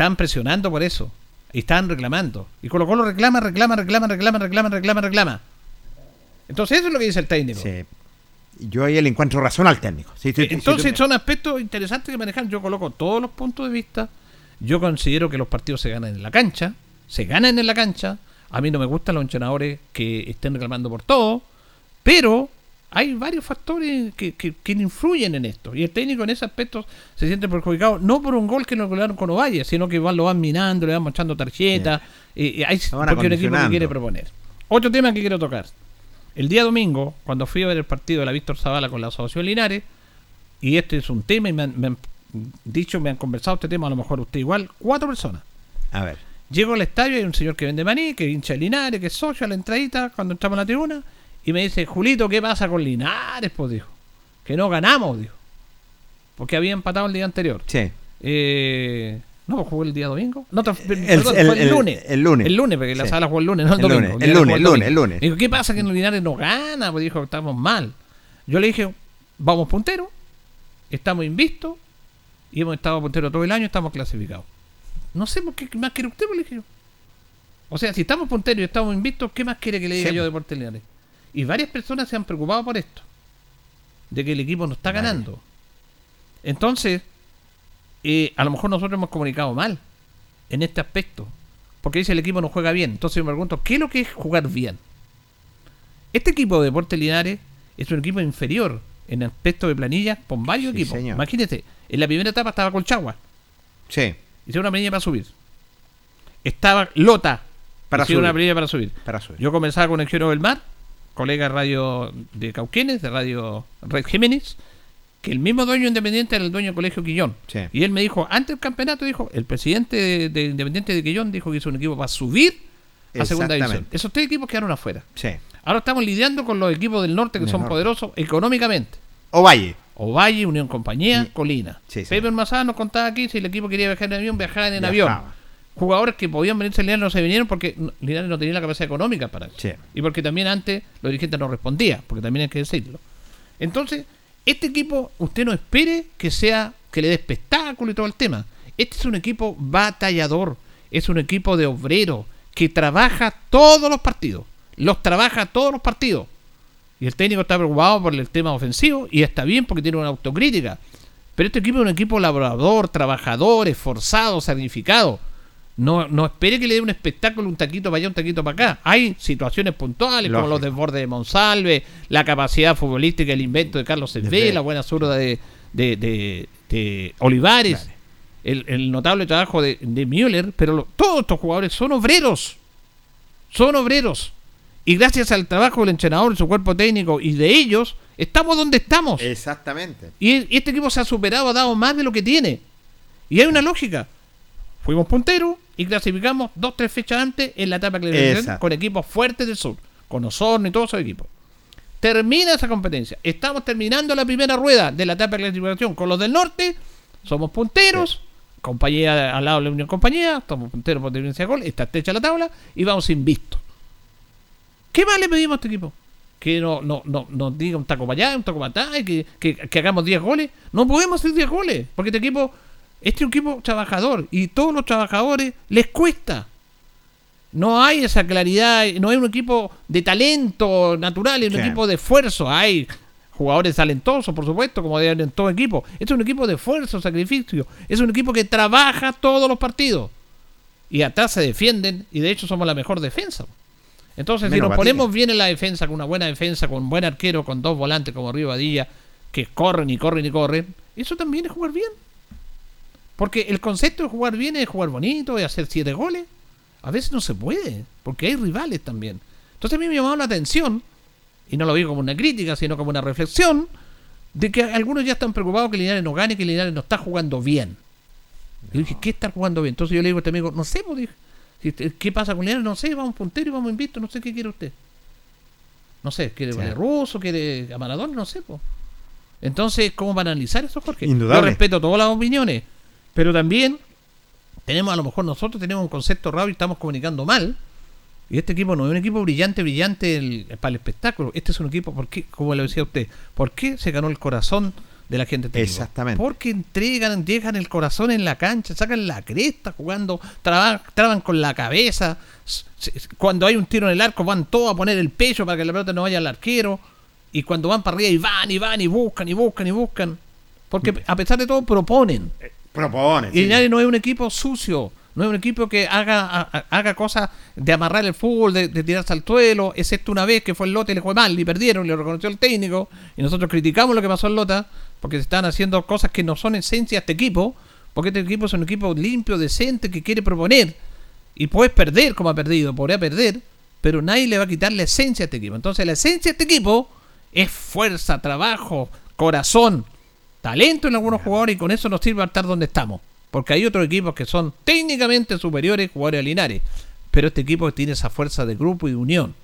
están presionando por eso. Y están reclamando. Y Colo Colo reclama, reclama, reclama, reclama, reclama, reclama, reclama. Entonces, eso es lo que dice el técnico. Sí. Yo ahí le encuentro razón al técnico. Sí, Entonces son aspectos interesantes que manejar. Yo coloco todos los puntos de vista. Yo considero que los partidos se ganan en la cancha. Se ganan en la cancha. A mí no me gustan los entrenadores que estén reclamando por todo. Pero hay varios factores que, que- que influyen en esto. Y el técnico en ese aspecto se siente perjudicado. No por un gol que no lograron con Ovalle, sino que lo van minando, le van mostrando tarjetas. eh, eh, hay, Lo porque un equipo que quiere proponer. Otro tema que quiero tocar. El día domingo, cuando fui a ver el partido de la Víctor Zavala con la Asociación Linares, y este es un tema, y me han, me han dicho, me han conversado este tema, a lo mejor usted igual, cuatro personas. A ver. Llego al estadio, hay un señor que vende maní, que hincha de Linares, que es socio a la entradita, cuando entramos a la tribuna, y me dice, Julito, ¿qué pasa con Linares? Pues dijo, que no ganamos, dijo. Porque había empatado el día anterior. Sí. Eh, no, jugó el día domingo. No, perdón, el- fue el, lunes. el lunes. El lunes, porque la Sí. sala jugó el lunes, no el, domingo. lunes, el lunes, el lunes, el lunes. Dijo, ¿qué pasa que en Linares no gana? Pues dijo, estamos mal. Yo le dije, vamos punteros, estamos invistos, y hemos estado punteros todo el año, estamos clasificados. No sé qué más quiere usted, pues le dije yo. O sea, si estamos punteros y estamos invistos, ¿qué más quiere que le diga Sí, yo pues. de Deportes Linares? Y varias personas se han preocupado por esto. De que el equipo no está ganando. Entonces, eh, a lo mejor nosotros hemos comunicado mal en este aspecto. Porque dice el equipo no juega bien. Entonces yo me pregunto, ¿qué es lo que es jugar bien? Este equipo de Deportes Linares es un equipo inferior en aspecto de planilla con varios Sí, equipos. señor. Imagínate, en la primera etapa estaba Colchagua. Sí. Hicieron una planilla para subir. Estaba Lota. Para hicieron subir. una planilla para subir. Para subir. Yo conversaba con el Ingeniero del Mar, colega de radio de Cauquenes, de radio Red Géminis, que el mismo dueño independiente era el dueño del colegio Quillón. Sí. Y él me dijo, antes del campeonato, dijo, el presidente de, de Independiente de Quillón dijo que hizo un equipo para subir a segunda división. Esos tres equipos quedaron afuera. Sí. Ahora estamos lidiando con los equipos del norte que Del son norte. poderosos económicamente. Ovalle. Ovalle, Unión Compañía, Colina. Sí. Pepe nos contaba aquí, si el equipo quería viajar en avión, viajaban en Viajaba. avión. Jugadores que podían venirse a Linares no se vinieron porque Linares no tenía la capacidad económica para eso. Sí. Y porque también antes los dirigentes no respondían, porque también hay que decirlo. Entonces, este equipo, usted no espere que sea, que le dé espectáculo y todo el tema. Este es un equipo batallador, es un equipo de obreros que trabaja todos los partidos. Los trabaja todos los partidos. Y el técnico está preocupado por el tema ofensivo y está bien porque tiene una autocrítica. Pero este equipo es un equipo laborador, trabajador, esforzado, sacrificado. No, no espere que le dé un espectáculo, un taquito para allá, un taquito para acá. Hay situaciones puntuales como los desbordes de Monsalve, la capacidad futbolística, el invento de Carlos Cervé, la buena zurda de, de, de- de Olivares, el, el notable trabajo de, de Müller, pero lo- todos estos jugadores son obreros. Son obreros. Y gracias al trabajo del entrenador, su cuerpo técnico y de ellos, estamos donde estamos. Exactamente. Y y este equipo se ha superado, ha dado más de lo que tiene. Y hay una lógica. Fuimos punteros y clasificamos dos, tres fechas antes en la etapa clasificación con equipos fuertes del sur, con Osorno y todos esos equipos. Termina esa competencia. Estamos terminando la primera rueda de la etapa de clasificación con los del norte. Somos punteros. Compañía al lado de la Unión Compañía. Somos punteros por diferencia de gol. Está estrecha la tabla y vamos invictos. ¿Qué más le pedimos a este equipo? Que no, no, no, nos diga un taco para allá, un taco para acá, que, que, que hagamos 10 goles. No podemos hacer 10 goles, porque este equipo, este es un equipo trabajador, y todos los trabajadores les cuesta. No hay esa claridad, no hay un equipo de talento natural, es un Sí. equipo de esfuerzo. Hay jugadores talentosos, por supuesto, como deben en todo equipo. Este es un equipo de esfuerzo, sacrificio. Es un equipo que trabaja todos los partidos. Y atrás se defienden, y de hecho somos la mejor defensa. Entonces, si nos batida. ponemos bien en la defensa, con una buena defensa, con un buen arquero, con dos volantes como Rivadilla, que corren y corren y corren, eso también es jugar bien. Porque el concepto de jugar bien es jugar bonito, es hacer siete goles. A veces no se puede, porque hay rivales también. Entonces a mí me llamó la atención, y no lo digo como una crítica, sino como una reflexión, de que algunos ya están preocupados que Linares no gane, que Linares no está jugando bien. Y dije, ¿qué está jugando bien? Entonces yo le digo a este amigo, no sé, pues, dije, usted- ¿qué pasa con Linares? No sé, vamos puntero y vamos invicto, no sé qué quiere usted. No sé, ¿quiere Sí. poner ruso? ¿Quiere a Maradona? No sé, pues. Entonces, ¿cómo van a analizar eso, Jorge? Indudable. Yo respeto todas las opiniones, pero también tenemos, a lo mejor nosotros tenemos un concepto raro y estamos comunicando mal. Y este equipo no es un equipo brillante, brillante el- para el espectáculo. Este es un equipo, ¿por qué? Como le decía usted, ¿por qué se ganó el corazón de la gente? este equipo? Exactamente. Porque entregan, dejan el corazón en la cancha, sacan la cresta jugando, traban, traban con la cabeza. Cuando hay un tiro en el arco, van todos a poner el pecho para que la pelota no vaya al arquero. Y cuando van para arriba y van y van y buscan y buscan y buscan. Porque a pesar de todo proponen. Propone. Y sí. Linares no es un equipo sucio, no es un equipo que haga, a- a- haga cosas de amarrar el fútbol, de, de tirarse al suelo, excepto una vez que fue el Lota y le fue mal y perdieron, lo reconoció el técnico, y nosotros criticamos lo que pasó en Lota, porque se están haciendo cosas que no son esencia de este equipo, porque este equipo es un equipo limpio, decente, que quiere proponer, y puedes perder como ha perdido, podría perder, pero nadie le va a quitar la esencia a este equipo. Entonces la esencia de este equipo es fuerza, trabajo, corazón, talento en algunos jugadores y con eso nos sirve estar donde estamos. Porque hay otros equipos que son técnicamente superiores jugadores a Linares. Pero este equipo tiene esa fuerza de grupo y de unión.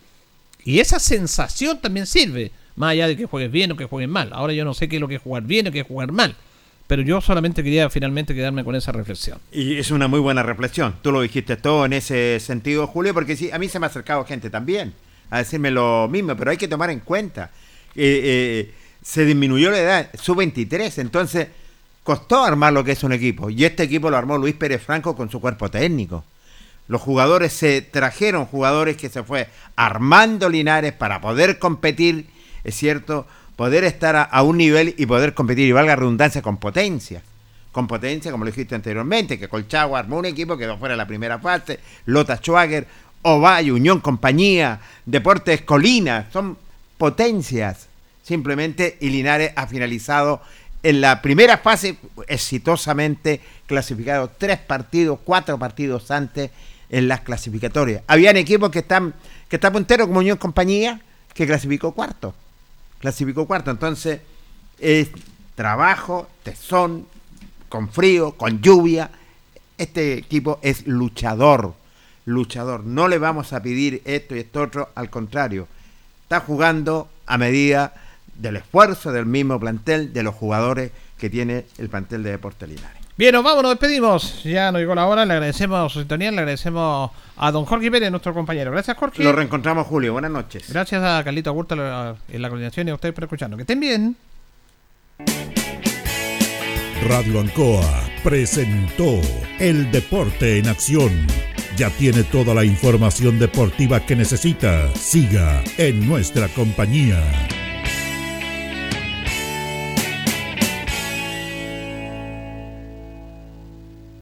Y esa sensación también sirve. Más allá de que juegues bien o que juegues mal. Ahora yo no sé qué es lo que es jugar bien o qué es jugar mal. Pero yo solamente quería finalmente quedarme con esa reflexión. Y es una muy buena reflexión. Tú lo dijiste todo en ese sentido, Julio, porque sí, a mí se me ha acercado gente también a decirme lo mismo, pero hay que tomar en cuenta. eh, eh, se disminuyó la edad, sub-23, entonces costó armar lo que es un equipo. Y este equipo lo armó Luis Pérez Franco con su cuerpo técnico. Los jugadores se trajeron jugadores que se fue armando Linares para poder competir, es cierto, poder estar a, un nivel y poder competir, y valga redundancia, con potencia. Con potencia, como lo dijiste anteriormente, que Colchagua armó un equipo, quedó fuera de la primera fase, Lota Schwager, Ovalle, Unión Compañía, Deportes Colina, son potencias simplemente y Linares ha finalizado en la primera fase exitosamente clasificado tres partidos, cuatro partidos antes en las clasificatorias. Habían equipos que están que está puntero como Unión Compañía que clasificó cuarto. Clasificó cuarto, entonces es trabajo, tesón, con frío, con lluvia. Este equipo es luchador, luchador. No le vamos a pedir esto y esto otro, al contrario. Está jugando a medida del esfuerzo del mismo plantel, de los jugadores que tiene el plantel de Deportes Linares. Bien, nos vamos, nos despedimos. Ya nos llegó la hora, le agradecemos su sintonía, le agradecemos a don Jorge Pérez, nuestro compañero. Gracias, Jorge. Lo reencontramos, Julio. Buenas noches. Gracias a Carlito Agurta en la coordinación y a ustedes por escucharnos. Que estén bien. Radio Ancoa presentó El Deporte en Acción. Ya tiene toda la información deportiva que necesita. Siga en nuestra compañía.